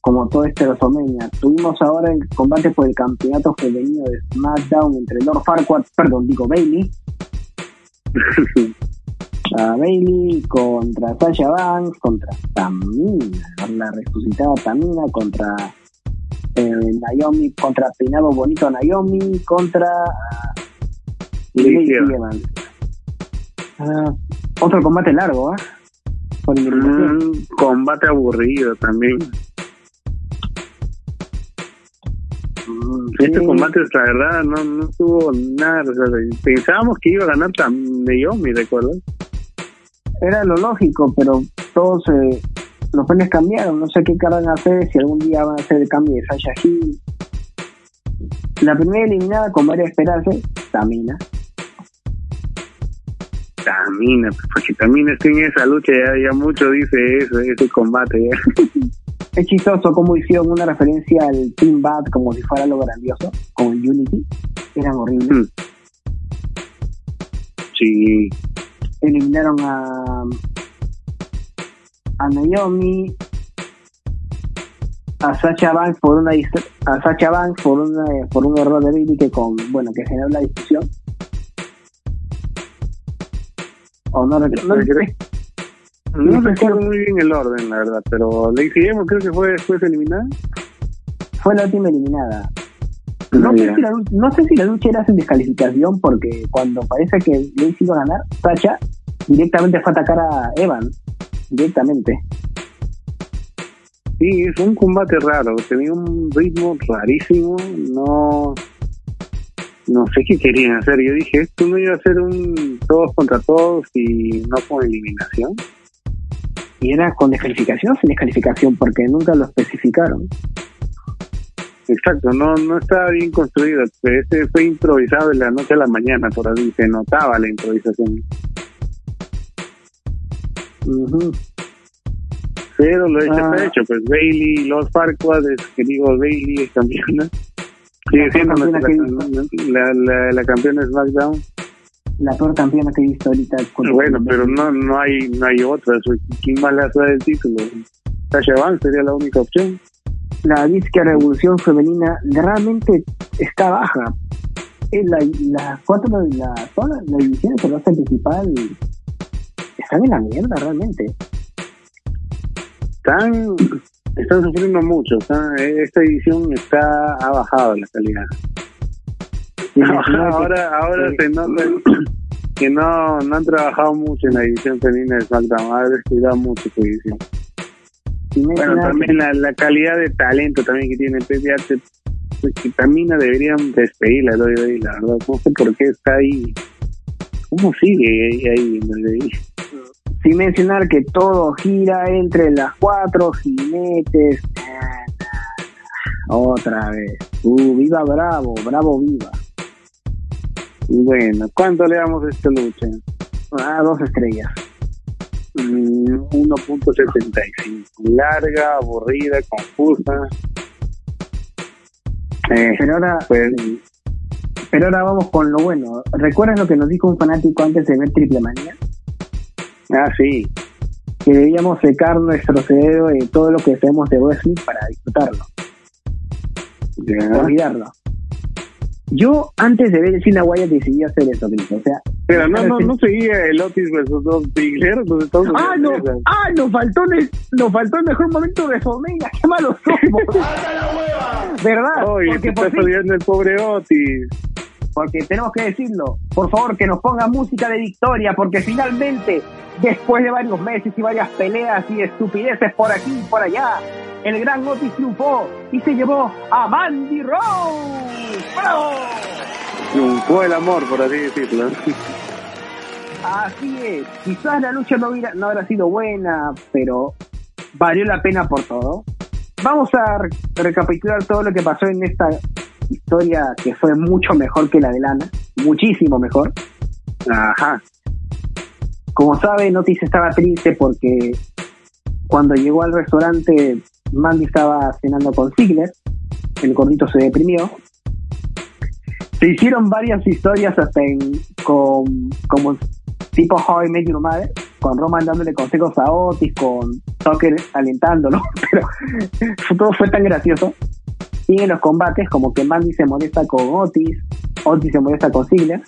como todo este WrestleMania. Tuvimos ahora el combate por el campeonato femenino de SmackDown entre Lord Farquaad, perdón, digo Bailey, a Bailey contra Sasha Banks, contra Tamina, la resucitada Tamina, contra eh, Naomi, contra Peinado Bonito Naomi, contra. Ah, otro combate largo, ¿ah? Mm, combate aburrido también. Mm, Este combate, la verdad, no, no tuvo nada. o sea, pensábamos que iba a ganar Naomi, ¿recuerdas? Era lo lógico, pero todos eh, los planes cambiaron. No sé qué querrán hacer, si algún día van a hacer el cambio de Sasha Hill. La primera eliminada, era de esperarse, Tamina. Tamina, porque Tamina está en esa lucha, ya, ya mucho dice eso, ese combate. Ya. Es chistoso cómo hicieron una referencia al Team Bad como si fuera lo grandioso, como el Unity. Eran horribles. Mm. Sí, Eliminaron a, a Naomi, a Sacha Banks por una a Sacha Banks por una por un error de Bailey que con bueno que generó la discusión. O no, rec- no, no No recuerdo. muy bien el orden, la verdad, pero Lacey Evans creo que fue después eliminada. fue la última eliminada No, sé si la, lucha- no sé si la lucha era sin descalificación porque cuando parece que Lacey iba a ganar, Sacha directamente fue a atacar a Evan. Directamente. Sí, fue un combate raro, tenía un ritmo rarísimo, no no sé qué querían hacer. Yo dije, esto no iba a ser un todos contra todos y no con eliminación. Y era con descalificación o sin descalificación porque nunca lo especificaron. Exacto, no no estaba bien construido. Este fue improvisado de la noche a la mañana, por así se notaba la improvisación. Pero lo hecho Ah. está hecho, pues Bailey, los Farquaad, es que digo Bailey es campeona. Sigue La siendo campeona nuestra- la, la, la campeona SmackDown. La peor campeona que he visto ahorita. con- Bueno, pero no no hay no hay otra. ¿Quién más le hace el título? Sasha Banks sería la única opción. La disque revolución femenina realmente está baja. La, las cuatro, la, todas las divisiones del roster principal están en la mierda realmente. Están están sufriendo mucho. están- esta edición está ha bajado la calidad. Ahora ahora, ahora se nota que no no han trabajado mucho en la edición femenina de SmackDown. Ha descuidado mucho su edición. Y Bueno, también la, la calidad de talento también que tiene PPA te- que también la deberían despedirla, la verdad. No sé por qué está ahí. ¿Cómo sigue ahí, ahí en el de- sin mencionar que todo gira entre las cuatro jinetes. Otra vez. Uh, viva Bravo, Bravo viva. Bueno, ¿cuánto le damos a esta lucha? Ah, dos estrellas. Mm, 1.75. Larga, aburrida, confusa. Eh, Pero ahora, pues, pero ahora vamos con lo bueno. ¿Recuerdas lo que nos dijo un fanático antes de ver Triple Manía? ah, sí. Que debíamos secar nuestro cerebro de todo lo que sabemos de wrestling para disfrutarlo, olvidarlo. Yo, antes de ver el Cine decidí hacer eso, Cristo. O sea, Pero no, no, no seguía el Otis versus dos Estados ¡Ah, no! ¡Ah, nos faltó, el, nos faltó el mejor momento de WrestleMania! ¡Qué malos somos! ¿Verdad? Oye, te por estás fin- olvidando el pobre Otis. Porque tenemos que decirlo. Por favor, que nos ponga música de victoria, porque finalmente, después de varios meses y varias peleas y estupideces por aquí y por allá, el gran Otis triunfó y se llevó a Mandy Rose. ¡Bravo! Triunfó el amor, por así decirlo. Así es. Quizás la lucha no, hubiera, no habrá sido buena, pero valió la pena por todo. Vamos a re- recapitular todo lo que pasó en esta historia que fue mucho mejor que la de Lana. Muchísimo mejor. Ajá. Como saben, Otis estaba triste porque cuando llegó al restaurante, Mandy estaba cenando con Ziggler. El gordito se deprimió. Se hicieron varias historias hasta en, con, como tipo How I Met Your Mother, con Roman dándole consejos a Otis, con Tucker alentándolo, pero todo fue tan gracioso. Y en los combates, como que Mandy se molesta con Otis, Otis se molesta con Ziggler,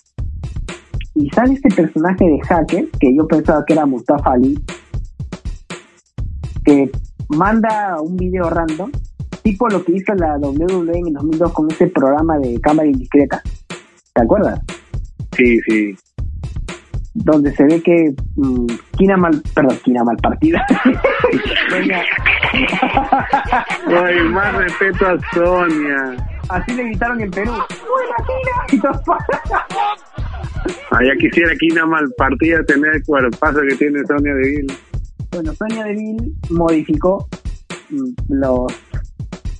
y sale este personaje de hacker que yo pensaba que era Mustafa Ali que manda un video random tipo lo que hizo la WWE en el 2002 con ese programa de cámara indiscreta ¿te acuerdas? Sí, sí. donde se ve que mm, Kina mal perdón Kina mal partida Ay, más respeto a Sonia. así le gritaron en Perú ya quisiera aquí una mal partida tener el cuerpazo que tiene Sonia Deville. bueno Sonia Deville modificó mm, los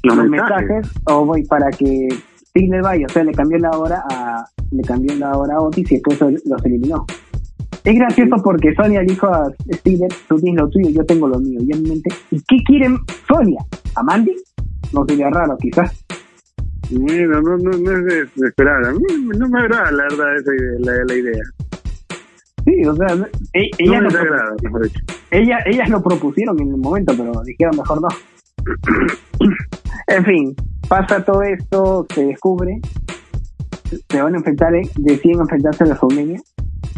Los los mensajes. mensajes o voy para que Ziggler vaya, o sea, le cambió la hora a le cambió la hora a Otis y después los eliminó. Es gracioso porque Sonia dijo a Ziggler, tú tienes lo tuyo, yo tengo lo mío. Y en mi mente, ¿y qué quieren Sonia? ¿A Mandy? No sería raro, quizás. Mira, no, no, no es de, de esperar. A mí no me agrada, la verdad, esa idea, la, la idea. Sí, o sea, no- e- No lo, agrada, mejor dicho. ella- ellas lo propusieron en el momento, pero dijeron mejor no. en fin, pasa todo esto, se descubre, se van a enfrentar, eh, deciden enfrentarse a la WrestleMania.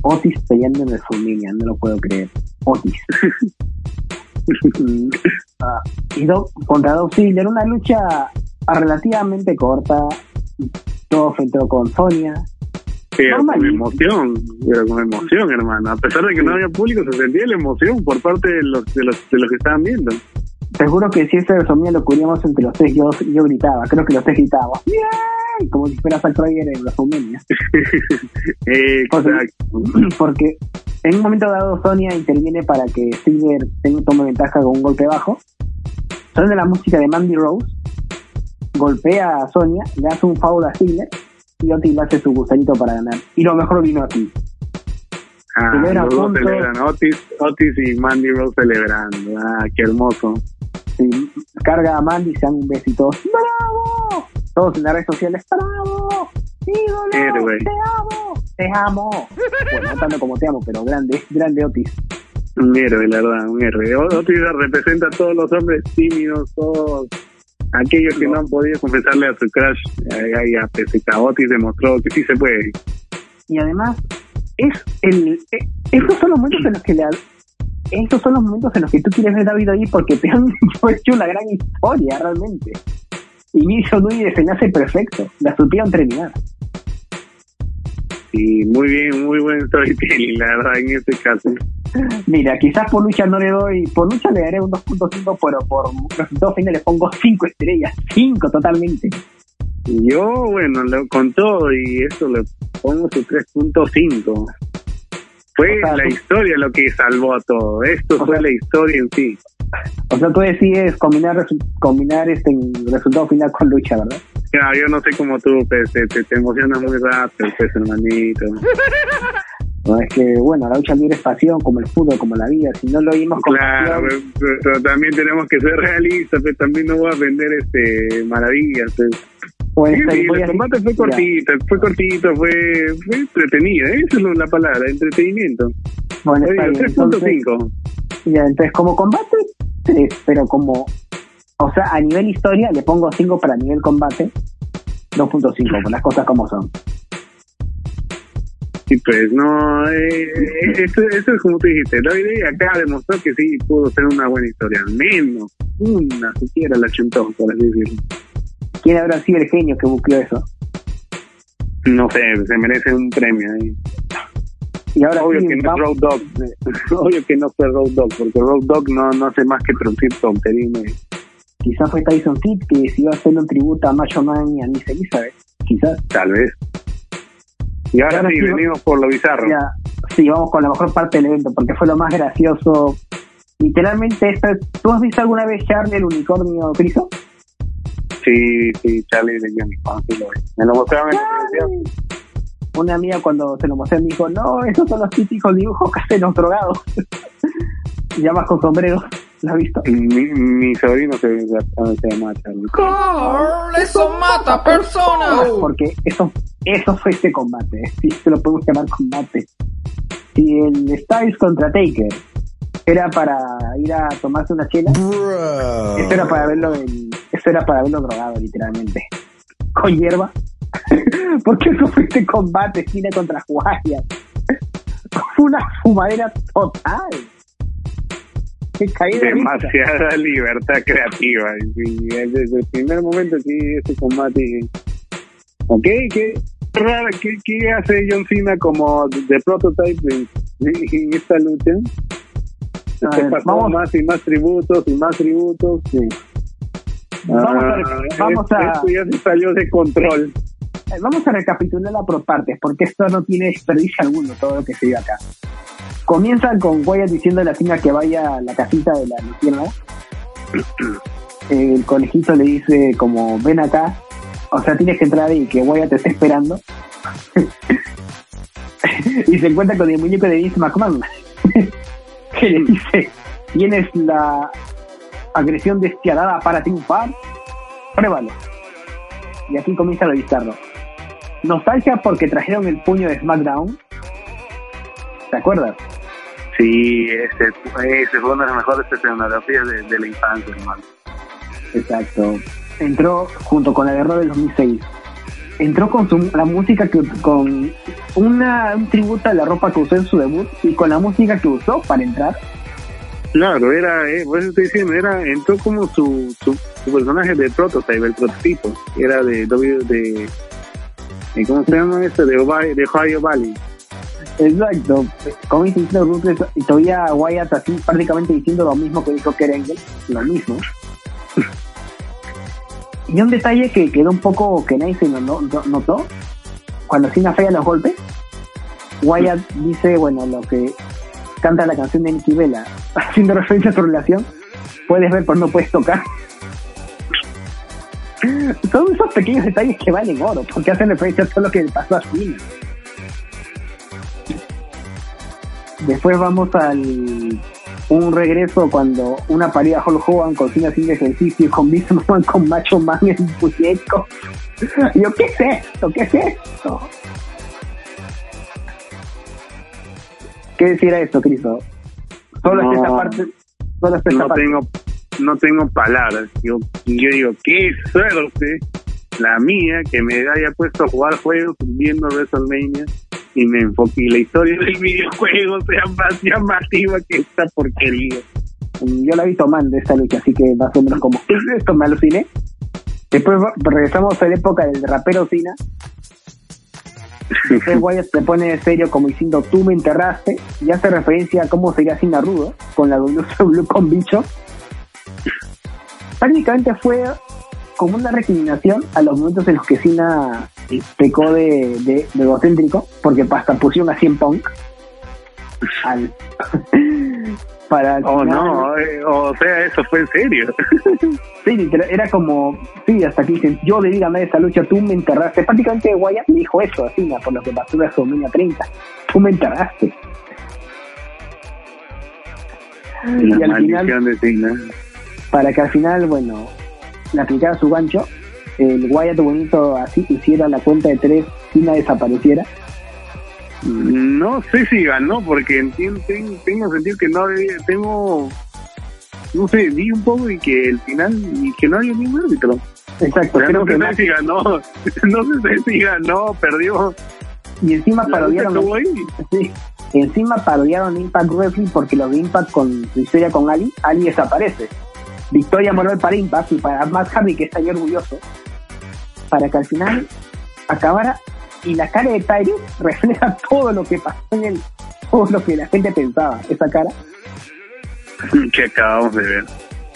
Otis peleando en WrestleMania, no lo puedo creer. Otis. Ah, y Do- contra Dolph Ziggler, una lucha relativamente corta. Todo entró con Sonia. Pero con emoción, pero con emoción, hermano. A pesar de que no había público, se sentía la emoción por parte de los, de los, de los que estaban viendo. Te juro que si esta WrestleMania lo cubríamos entre los tres, yo, yo gritaba. Creo que los tres gritábamos. ¡Bien! Como si fuera Zack Ryder en WrestleMania. Exacto. Porque en un momento dado Sonia interviene para que Silver tome ventaja con un golpe bajo. Suena la música de Mandy Rose, golpea a Sonia, le hace un foul a Silver y Otis le hace su gusanito para ganar. Y lo mejor vino aquí. Ah, los dos celebran. Otis, Otis y Mandy Rose celebrando. Ah, qué hermoso. Carga a Mandy, se dan un besito. ¡Bravo! Todos en las redes sociales. ¡Bravo! ¡Ídolo! Héroe. ¡Te amo! ¡Te amo! Bueno, no tanto como te amo, pero grande, grande Otis. Un héroe, la verdad, un héroe. Otis representa a todos los hombres tímidos, todos aquellos que no han podido confesarle a su crush. Ay, a PSK. Otis demostró que sí se puede. Y además, es el, eh, estos son los momentos en los que le, estos son los momentos en los que tú quieres ver a David ahí porque te han hecho una gran historia realmente. Inicio Nui y desenlace perfecto. La supieron terminar. Sí, muy bien, muy buen storytelling, la verdad, en este caso. Mira, quizás por lucha no le doy, por lucha le daré un 2.5, pero por resultado final le pongo 5 estrellas. 5 totalmente. Yo, bueno, lo- con todo y esto le pongo su 3.5. Fue O sea, la tú- historia lo que salvó a todo. Esto O fue sea- la historia en sí. O sea, tú decides combinar, combinar este resultado final con lucha, ¿verdad? Ya, yo no sé cómo tú, pues, te, te, te emocionas muy rápido, pues, hermanito. No, es que, bueno, la lucha libre es pasión, como el fútbol, como la vida. Si no lo vimos con Claro, pasión, pues, pero también tenemos que ser realistas, pues, también no voy a vender este maravillas. Pues. Pues, Sí, el combate fue cortito, fue cortito, fue, fue entretenido, esa es la palabra, entretenimiento. Bueno, está Oye, bien. Entonces, 3.5. ya, entonces, como combate, 3, pero como, o sea, a nivel historia le pongo 5 para nivel combate, 2.5, por las cosas como son. Y pues no, eh, eso, eso es como tú dijiste, David acá demostró que sí pudo ser una buena historia, menos una siquiera la chuntó, por así decirlo. ¿Quién habrá sido el genio que buqueó eso? No sé, se merece un premio ahí. Y ahora Obvio sí, que no es Road Dog, obvio que no fue Road Dog, porque Road Dog no, no hace más que producir tonterías. quizás fue Tyson Kidd que decidió hacerle un tributo a Macho Man y a Miss Elizabeth. Quizás. Tal vez. Y ahora Ahora sí, sí, venimos por lo bizarro. Ya, sí, vamos con la mejor parte del evento, porque fue lo más gracioso. Literalmente, esto, ¿tú has visto alguna vez Charlie el unicornio Criso? Sí, sí, Charlie de Johnny sí lo vi. Me lo mostraron en la televisión. Una amiga cuando se lo mostré me dijo, no, esos son los típicos dibujos que hacen los drogados. Llamas con sombrero, ¿lo has visto? Mi, mi sobrino se, se llama Charlie. Carl, eso mata personas. Porque eso, eso fue este combate, si se lo podemos llamar combate. Si el Styles contra Taker era para ir a tomarse una chela, Bro. Esto era para verlo en, esto era para verlo drogado, literalmente. Con hierba. Porque eso fue este combate, esquina contra Guayas. Fue una fumadera total. Caí de. Demasiada libertad creativa. y desde el primer momento que este combate. Ok, qué raro, ¿qué, qué hace John Cena como de prototype en, esta lucha? Se pasó vamos- más y más tributos y más tributos. Sí. Vamos a- Ah, vamos a- Esto ya se salió de control. Eh, Vamos a recapitularla por partes, porque esto no tiene desperdicio alguno, todo lo que se dio acá. Comienzan con Wyatt diciendo a la Cena que vaya a la casita de la luciérnaga. El conejito le dice como, ven acá, o sea, tienes que entrar y que Wyatt te esté esperando. y se encuentra con el muñeco de Vince McMahon, que le dice, tienes la agresión despiadada para triunfar, pruébalo. Y aquí comienza lo bizarro. Nostalgia porque trajeron el puño de SmackDown. ¿Te acuerdas? Sí, ese, ese fue una de las mejores escenografías de, de la infancia, hermano. Exacto. Entró junto con la guerra del 2006. Entró con su- la música que con una un tributo a la ropa que usó en su debut y con la música que usó para entrar. Claro, era, eh, por eso estoy diciendo, era, entró como su, su, personaje de prototype, el prototipo, era de, de, de ¿cómo se llama esto? De, Ohio, de Ohio Valley. Exacto, como dice y todavía Wyatt así prácticamente diciendo lo mismo que dijo Kerengel, lo mismo. y un detalle que quedó un poco que nadie se notó, cuando Cena falla los golpes, Wyatt dice, bueno, lo que canta la canción de Nicky Vela, haciendo referencia a su relación, puedes ver pero no puedes tocar. Son esos pequeños detalles que valen oro, porque hacen referencia a todo lo que le pasó a Cena. Después vamos al un regreso cuando una parida Hulk Hogan cocina sin ejercicio con Man con Macho Man en puñeco. Yo qué sé esto, qué es esto. ¿Qué decir a esto, Cristo? Solo no, esta parte, solo esta no parte. tengo, no tengo palabras. Yo, yo digo, qué suerte la mía que me haya puesto a jugar juegos viendo WrestleMania y me enfoqué y la historia del videojuego sea más llamativa que esta porquería. Yo la vi tomando esta lucha, así que más o menos como esto me aluciné. Después regresamos a la época del rapero Cina. Después Wyatt se pone serio como diciendo tú me enterraste y hace referencia a cómo sería Cina Rudo con la WCW con bicho. Prácticamente fue como una recriminación a los momentos en los que Cena pecó de, de, de egocéntrico, porque hasta pusieron a 100 Punk al, para oh no eh, o sea eso fue en serio. Sí era como sí hasta aquí dicen yo di ganar esa lucha tú me enterraste prácticamente Wyatt me dijo eso así por lo que pasó de WrestleMania 30 tú me enterraste. Y al final de para que al final bueno le aplicara su gancho el Wyatt bonito así hiciera la cuenta de tres la desapareciera no sé si ganó, porque entiendo, tengo, tengo sentido que no tengo, no sé, vi un poco y que el final, y que no había ningún árbitro. Exacto, creo no que sé si ganó, no sé si ganó, perdió. Y encima parodiaron, sí, encima parodiaron Impact Wrestling porque los de Impact con su historia con Ali, Ali desaparece. Victoria moral para Impact y para Matt Hardy, que está ahí orgulloso, para que al final acabara y la cara de Tyrus refleja todo lo que pasó en él, todo lo que la gente pensaba, esa cara. Que acabamos de ver.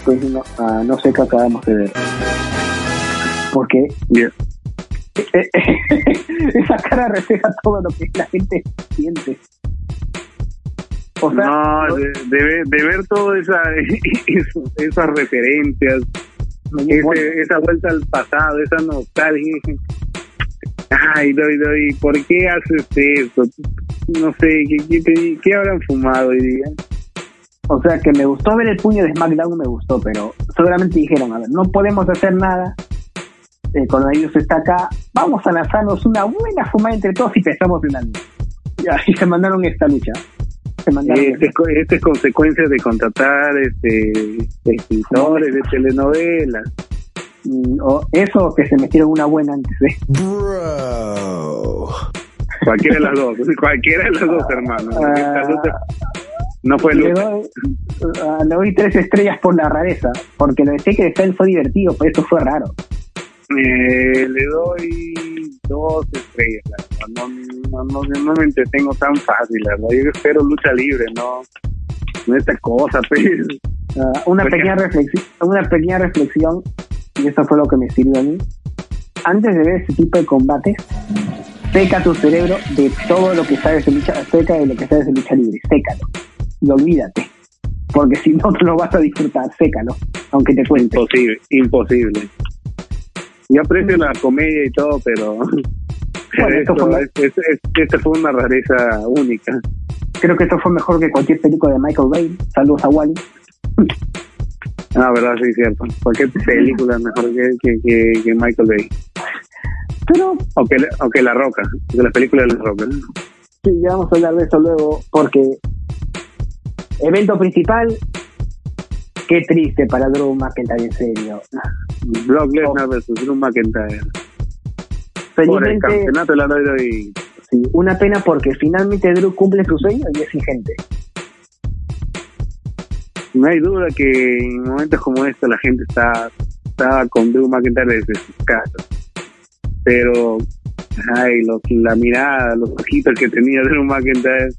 Pues no, ah, no sé qué acabamos de ver. Porque esa cara refleja todo lo que la gente siente. O sea, no, de, de, ver todas esa, esas referencias, ese, esa vuelta al pasado, esa nostalgia ay, doy, doy, ¿por qué haces eso? No sé, ¿qué, qué, habrán fumado hoy día? O sea, que me gustó ver el puño de SmackDown, me gustó, pero seguramente dijeron, a ver, no podemos hacer nada, el coronavirus está acá, vamos a lanzarnos una buena fumada entre todos y pensamos en algo. Y así se mandaron esta lucha. Se mandaron este, este es consecuencia de contratar este, escritores de telenovelas. O eso que se metieron una buena antes ¿eh? Cualquiera de las dos, cualquiera de las dos, hermano. Ah, no fue le doy, uh, le doy tres estrellas por la rareza, porque lo de que Fell fue divertido, pero esto fue raro. Eh, le doy dos estrellas, no, no, no, no, me entretengo tan fácil, la verdad. Yo espero lucha libre, no, no esta cosa, pues. Uh, una, pequeña reflexión, una pequeña reflexión y eso fue lo que me sirvió a mí. Antes de ver ese tipo de combates, seca tu cerebro de todo lo que sabes de lucha, seca de lo que sabes de lucha libre, sécalo y olvídate, porque si no te lo vas a disfrutar, sécalo, aunque te cuente. Imposible, imposible. Yo aprecio la comedia y todo, pero esto fue, esta fue una rareza única. Creo que esto fue mejor que cualquier película de Michael Bay. Saludos a Wally. Ah, verdad, sí, cierto. Cualquier película es mejor que, que, que, Michael Bay. Pero... O que, La Roca, de las películas de La Roca. Sí, ya vamos a hablar de eso luego, porque evento principal, qué triste para Drew McIntyre, en serio. Brock Lesnar oh. versus Drew McIntyre. Por el campeonato de la WWE. Sí, una pena porque finalmente Drew cumple su sueño y es vigente no hay duda que en momentos como estos la gente está, está con Drew McIntyre desde sus casas. Pero, ay, los, la mirada, los ojitos que tenía Drew McIntyre,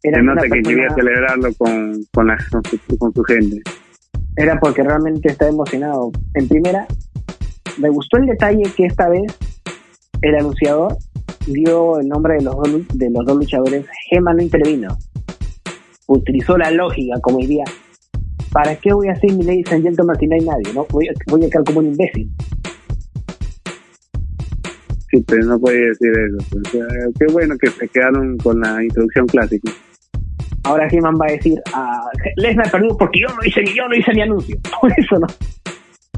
se nota que quería celebrarlo con, con, la, con, su, con su gente. Era porque realmente está emocionado. En primera, me gustó el detalle que esta vez el anunciador dio el nombre de los dos, de los dos luchadores. Gema no intervino. Utilizó la lógica, como diría, ¿para qué voy a hacer mi gentlemen si no hay nadie? ¿no? Voy, voy a quedar como un imbécil. Sí, pero no puede decir eso. Pues, qué bueno que se quedaron con la introducción clásica. Ahora He-Man va a decir, ah, Lesnar perdió porque yo no hice ni yo no hice ni anuncio. Por eso no.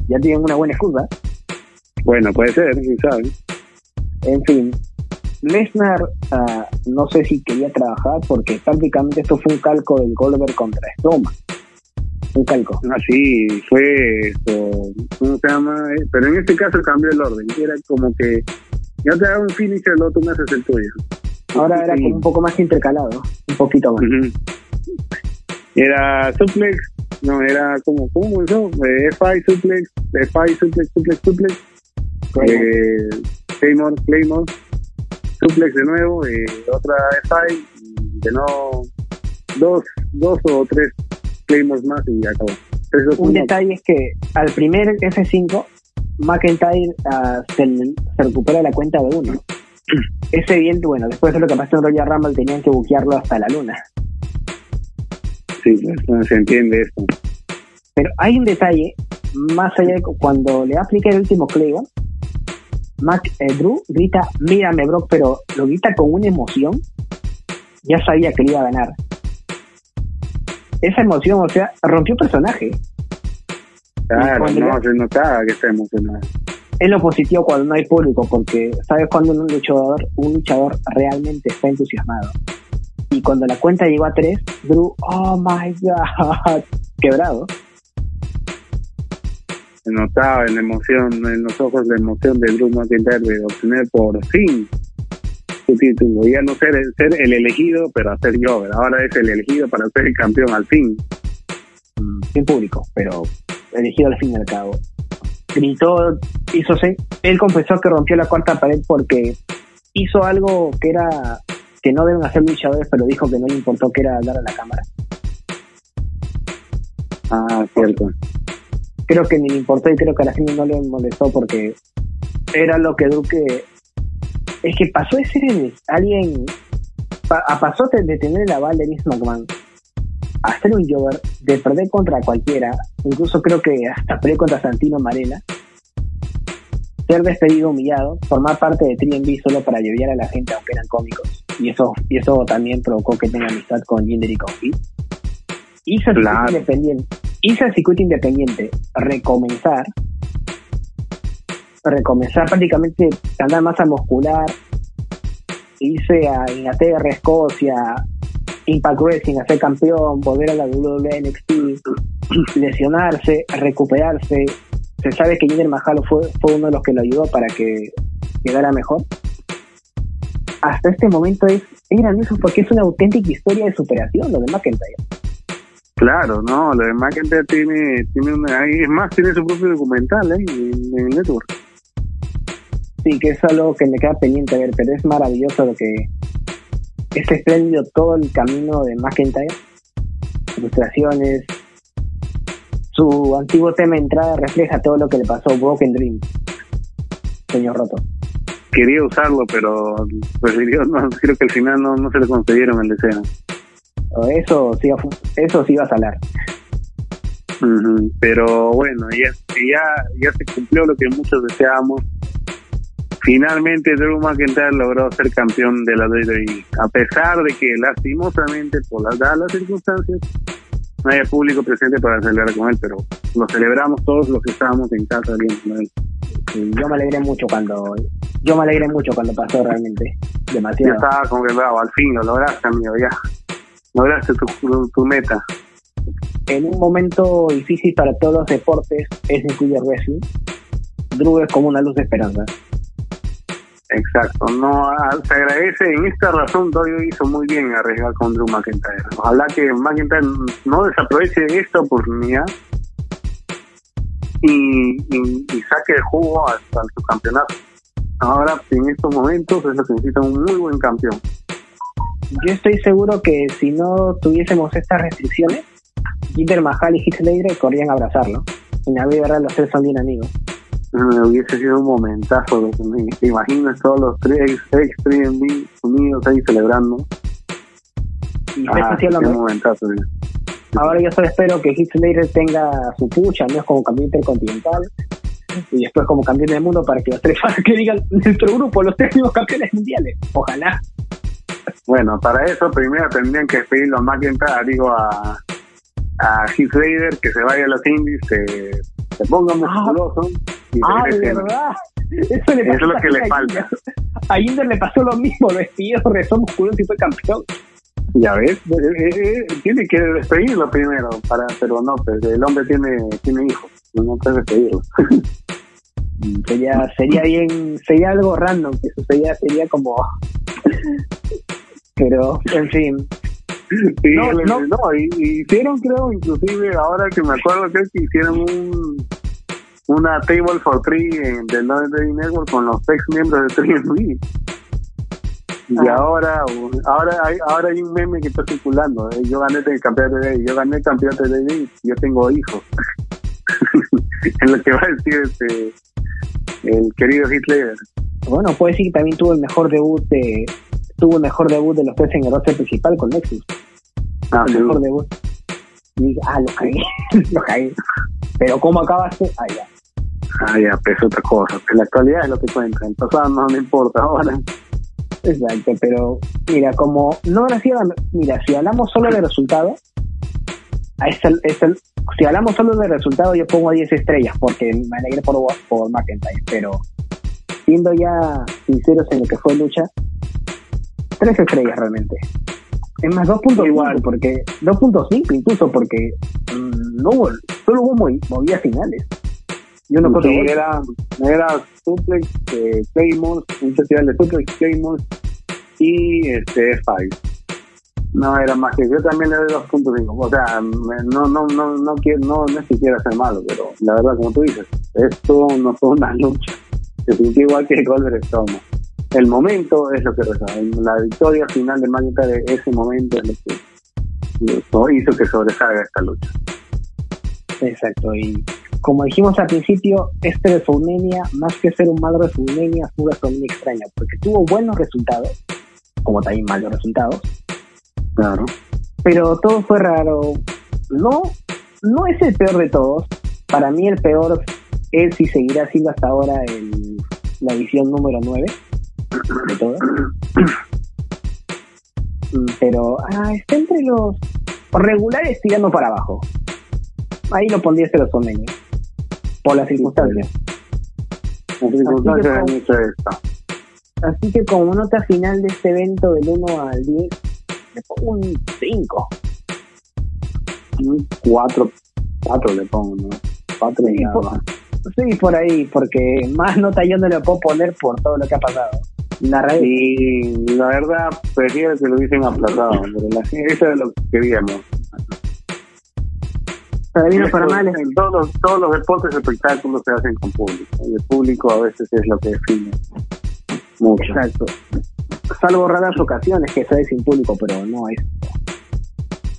Ya tienen una buena excusa. Bueno, puede ser, quién sabe. En fin, Lesnar ah, no sé si quería trabajar porque prácticamente esto fue un calco del Goldberg contra Strowman. Un calco. Ah, sí, fue esto. ¿Cómo se llama? Eh, pero en este caso cambió el orden. Era como que yo te hago un finisher, luego tú me haces el tuyo. Ahora era como un poco más intercalado, un poquito más. Era suplex, no, era como, ¿cómo eso? Eh, FI suplex, FI suplex, suplex, suplex. Eh, Claymore, Claymore, suplex de nuevo, eh, otra FI, de no, dos, dos o tres Claymores más y acabó. Un detalle es que al primer F5, McIntyre uh, se, se recupera la cuenta de uno ese viento, bueno, después de lo que pasó en Royal Rumble, tenían que buquearlo hasta la luna. Sí, no se entiende eso. Pero hay un detalle, más allá de cuando le aplica el último Clayton, Mac eh, Drew grita, mírame Brock, pero lo grita con una emoción, ya sabía que le iba a ganar. Esa emoción, o sea, rompió personaje. Claro, no, se notaba que está emocionado es lo positivo cuando no hay público, porque sabes cuando un luchador, un luchador realmente está entusiasmado. Y cuando la cuenta llegó a tres, Drew, oh my god, quebrado. Se notaba en la emoción, en los ojos la emoción de Drew McIntyre de obtener por fin su título. Ya no ser, ser el elegido, pero hacer yo. Ahora es el elegido para ser el campeón al fin. Sin público, pero elegido al fin y al cabo gritó, hizo él confesó que rompió la cuarta pared porque hizo algo que era que no deben hacer luchadores, pero dijo que no le importó que era hablar a la cámara. Ah, cierto. Creo que ni le importó y creo que a la gente no le molestó porque era lo que Duque es que pasó de ser alguien a pasó de tener el aval de Vince McMahon hacer un Jover, de perder contra cualquiera, incluso creo que hasta perder contra Santino Marela, ser despedido, humillado, formar parte de 3 solo para ayudar a la gente aunque eran cómicos, y eso, y eso también provocó que tenga amistad con Jinder y con Pete. Hizo el circuito independiente, hizo el circuito independiente, recomenzar, recomenzar prácticamente andar masa muscular, irse a Inglaterra, Escocia, Impact Wrestling, hacer campeón, volver a la WWE NXT, lesionarse, recuperarse. Se sabe que Jinder Mahalo fue, fue uno de los que lo ayudó para que quedara mejor. Hasta este momento es, es grandioso porque es una auténtica historia de superación lo de McIntyre. Claro, no, lo de McIntyre tiene, tiene una, es más, tiene su propio documental ¿eh? en, en network. Sí, que es algo que me queda pendiente ver, pero es maravilloso lo que, es espléndido todo el camino de McIntyre, ilustraciones. Su antiguo tema de entrada refleja todo lo que le pasó a Broken Dream, señor Roto. Quería usarlo, pero prefirió, no, creo que al final no, se le concedieron el deseo. Eso sí, eso sí iba a salar. Pero bueno, ya, ya, ya se cumplió lo que muchos deseábamos Finalmente Drew McIntyre logró ser campeón de la WWE, a pesar de que lastimosamente por las dadas circunstancias no haya público presente para celebrar con él, pero lo celebramos todos los que estábamos en casa viendo con él. yo me alegré mucho cuando yo me alegré mucho cuando pasó realmente demasiado. Ya estaba como que bravo, al fin lo lograste amigo, ya lograste tu, tu, meta. En un momento difícil para todos los deportes, es incluye wrestling, Drew es como una luz de esperanza. Exacto, no ah, se agradece en esta razón Doyle hizo muy bien arriesgar con Drew McIntyre. Ojalá que McIntyre no desaproveche esta oportunidad y, saque el jugo hasta su campeonato. Ahora en estos momentos es lo que necesita un muy buen campeón. Yo estoy seguro que si no tuviésemos estas restricciones, Jinder Mahal y Heath corrían a abrazarlo. En la real los tres son bien amigos me hubiese sido un momentazo. Te imaginas todos los tres ex 3 unidos ahí celebrando. Y ah, un momentazo. Ahora yo solo espero que Heath tenga su pucha, no es como campeón intercontinental y después como campeón del mundo para que los tres que digan nuestro grupo, los tres mismos campeones mundiales. Ojalá. Bueno, para eso primero tendrían que pedirlo a McIntyre, digo a, a Heath Slater que se vaya a los indies, se, se ponga musculoso. Ah, de verdad. Eso, le es lo que le falta. A Inder le pasó lo mismo, vestido, rezó musculoso y fue campeón. Ya ves, eh, eh, eh, tiene que despedirlo primero, para, pero no, pues, el hombre tiene, tiene hijos, no puede despedirlo. sería, sería bien, sería algo random que sucediera, sería como, pero, en fin. Sí, no, no. hicieron creo, inclusive ahora que me acuerdo que hicieron un una Table for Three en, del Day Network con los ex miembros de 3 y ah. ahora ahora hay ahora hay un meme que está circulando eh, yo gané el campeonato de yo gané el campeonato de yo tengo hijos. En lo que va a decir este el querido Hitler. Bueno puede decir que también tuvo el mejor debut de tuvo el mejor debut de los tres en el roster principal con Nexus. Ah, el mejor debut. Y, ah lo caí lo caí. Pero cómo acabaste ah ya Ah, ya, pues otra cosa. La actualidad es lo que cuenta. En pasado no me importa ahora. Exacto, pero mira, como no sido mira, si hablamos solo de resultados, si hablamos solo de resultados, yo pongo 10 estrellas porque me alegré por, por McIntyre, pero siendo ya sinceros en lo que fue lucha, 3 estrellas realmente. Es más, 2.5 igual, porque 2.5 incluso porque mm, no hubo, solo hubo movidas finales. Yo no sí, era, era suplex eh, Claymore, un festival de suplex Claymore y este F5. No era más que yo también le doy 2.5. O sea, no, no, no, no quiero, no, no es que quiera ser malo, pero la verdad, como tú dices, esto no fue una lucha. Se sintió igual que Goldberg Stone. El momento es lo que resalta. La victoria final de McIntyre de ese momento es lo que hizo que sobresalga esta lucha. Exacto, y como dijimos al principio, este de WrestleMania, más que ser un mal WrestleMania, fue una WrestleMania extraña, porque tuvo buenos resultados, como también malos resultados. Claro. Pero todo fue raro. No, no es el peor de todos. Para mí el peor es y seguirá siendo hasta ahora el, la edición número 9 de todos. Mm, pero ah, está entre los regulares tirando para abajo. Ahí lo pondría este WrestleMania por las circunstancias. Las circunstancias así, que así que como nota final de este evento del 1 al 10, le pongo un 5. Un 4, 4 le pongo, ¿no? 4 y nada más. Sí, por ahí, porque más nota yo no le puedo poner por todo lo que ha pasado. La y la verdad, prefiero que lo hubiesen aplazado, pero la, eso es lo que queríamos para bien o para mal. En todos, todos los deportes espectáculos se hacen con público. Y el público a veces es lo que define mucho. Exacto. Salvo raras ocasiones que se sin público, pero no es.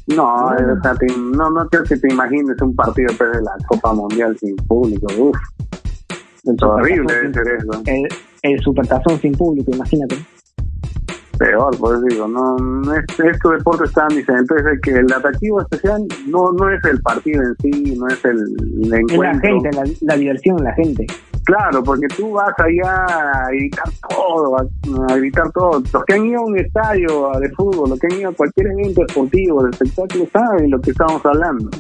No, no, no quiero que te imagines un partido de la Copa Mundial sin público. Uf. Es horrible debe ser eso. El, el supertazón sin público, imagínate peor, por eso digo, no, no es, estos deportes tan diferentes, es que el atractivo especial no, no es el partido en sí, no es el, encuentro. Es la gente, la, diversión, la gente. Claro, porque tú vas allá a gritar todo, a, gritar todo. Los que han ido a un estadio de fútbol, los que han ido a cualquier evento deportivo, de espectáculo, saben lo que estamos hablando.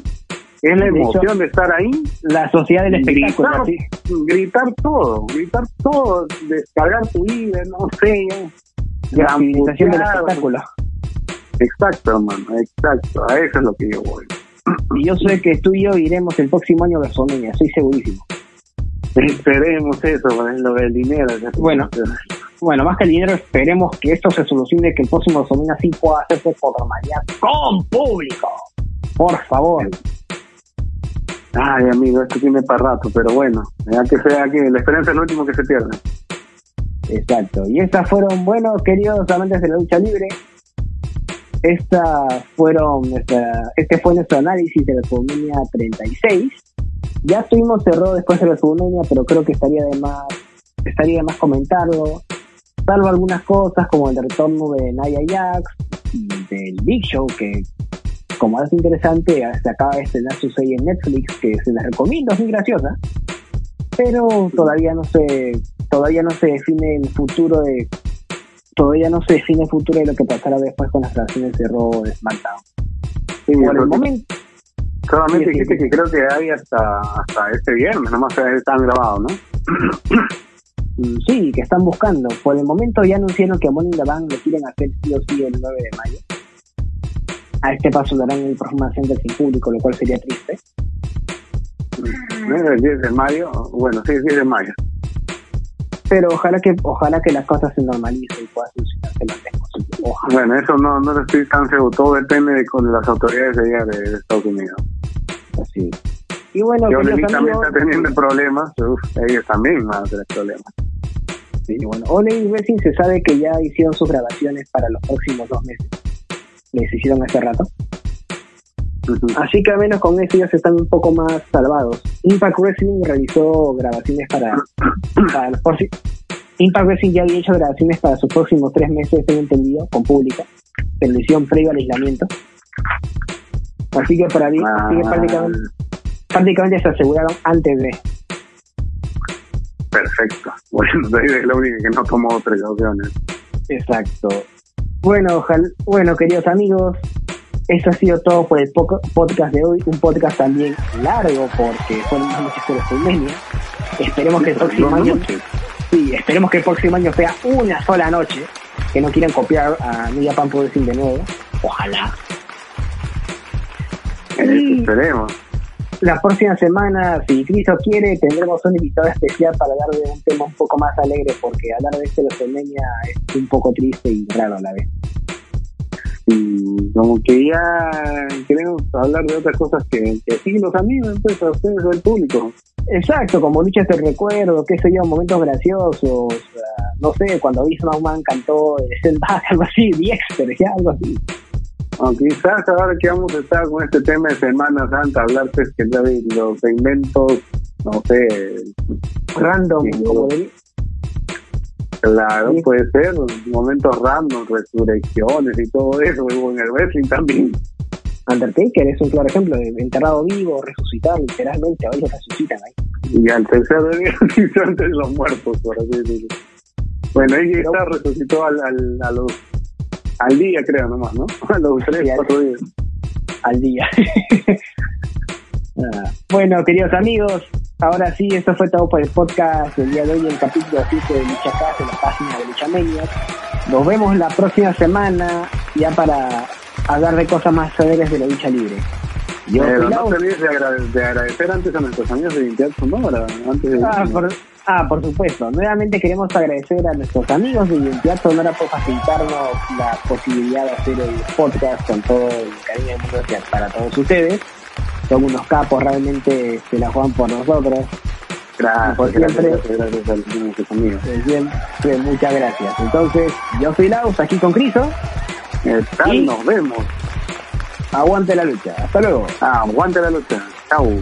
Es la emoción de estar ahí. La sociedad del espectáculo. Gritar, gritar todo, gritar todo, descargar tu vida, no sé, la utilización del espectáculo. Exacto, hermano, exacto. A eso es lo que yo voy. Y yo sé que tú y yo iremos el próximo año a Barcelona, estoy segurísimo. Esperemos eso, lo del dinero. Bueno, bueno, más que el dinero, esperemos que esto se solucione, que el próximo domingo así pueda hacerse por normalidad con público. Por favor. Ay, amigo, esto tiene para rato, pero bueno, ya que sea que la esperanza es lo último que se pierde. Exacto. Y estas fueron, bueno, queridos amantes de la lucha libre, estas fueron este fue nuestro análisis de la WrestleMania 36. Ya estuvimos cerrado después de la WrestleMania, pero creo que estaría de más, estaría de más comentarlo. Salvo algunas cosas como el retorno de Nia Jax del Big Show, que como es interesante, se acaba de estrenar su serie en Netflix, que se la recomiendo, es muy graciosa. Pero todavía no se, todavía no se define el futuro de todavía no se define el futuro de lo que pasará después con las relaciones de Raw de SmackDown. Sí, Por el momento. Solamente dijiste que creo que hay hasta, hasta este viernes, nomás están grabados, ¿no? Sí, que están buscando. Por el momento ya anunciaron que a Money in Bank lo quieren hacer sí o sí el 9 de mayo. A este paso darán el próximo sin público, lo cual sería triste. ¿El 10 de mayo? Bueno, sí, el 10 de mayo pero ojalá que ojalá que las cosas se normalicen y pueda lo antes posible. Bueno, eso no, no estoy tan seguro, todo depende de con las autoridades de allá de, Estados Unidos. Así Y bueno, que también está teniendo problemas, ellos también van a tener problemas. Sí, bueno, Ole y Racing se sabe que ya hicieron sus grabaciones para los próximos dos meses. Les hicieron hace rato. Así que al menos con eso ya se están un poco más salvados. Impact Wrestling realizó grabaciones para, para los Impact Wrestling ya había hecho grabaciones para sus próximos tres meses, tengo entendido, con pública, pero lo previo al aislamiento. Así que para mí, prácticamente, prácticamente se aseguraron antes de. Perfecto. Bueno, es la única que no tomó precauciones. Exacto. Bueno, ojalá, bueno, queridos amigos, eso ha sido todo por el podcast de hoy. Un podcast también largo porque fueron más noches de WrestleMania. Esperemos que el próximo año. Sí, esperemos que el próximo año sea una sola noche. Que no quieran copiar a New Japan Pro Wrestling de nuevo. Ojalá. esperemos. La próxima semana, si Cristo quiere, tendremos un invitado especial para hablar de un tema un poco más alegre, porque hablar de este WrestleMania es un poco triste y raro a la vez y como que ya queremos hablar de otras cosas que, que sí los amigos, entonces a ustedes o el público. Exacto, como luchas de recuerdo, qué sé yo, momentos graciosos, no sé, cuando McMahon cantó el algo así, Diexter, ya algo así. O quizás ahora que vamos a estar con este tema de Semana Santa, hablar pues que los segmentos, no sé, random, como Claro, puede ser, momentos random, resurrecciones y todo eso, en el wrestling también. Undertaker es un claro ejemplo de enterrado vivo, resucitar, literalmente, a veces resucitan ahí. Y al tercer día antes de los muertos, por así decirlo. Bueno, ahí está, resucitó al, al, a los, al día, creo, nomás, ¿no? A los tres, cuatro días. Al día. Ah, bueno, queridos amigos, Ahora sí, esto fue todo por el podcast del día de hoy, el capítulo 7 de Lucha Casa, en la página de Lucha Media. Nos vemos la próxima semana ya para hablar de cosas más severas de la lucha libre. Yo Pero no te olvides de, agradecer antes a nuestros amigos de Identidad Sonora. Antes de ah, por, ah, por supuesto. Nuevamente queremos agradecer a nuestros amigos de Identidad Sonora por facilitarnos la posibilidad de hacer el podcast con todo el cariño del mundo para todos ustedes son unos capos, realmente se la juegan por nosotros. Gracias, por siempre, gracias, gracias a los amigos. Siempre, muchas gracias. Entonces, yo soy Laus, aquí con Criso. y nos vemos. Aguante la lucha. Hasta luego. aguante la lucha. Chau.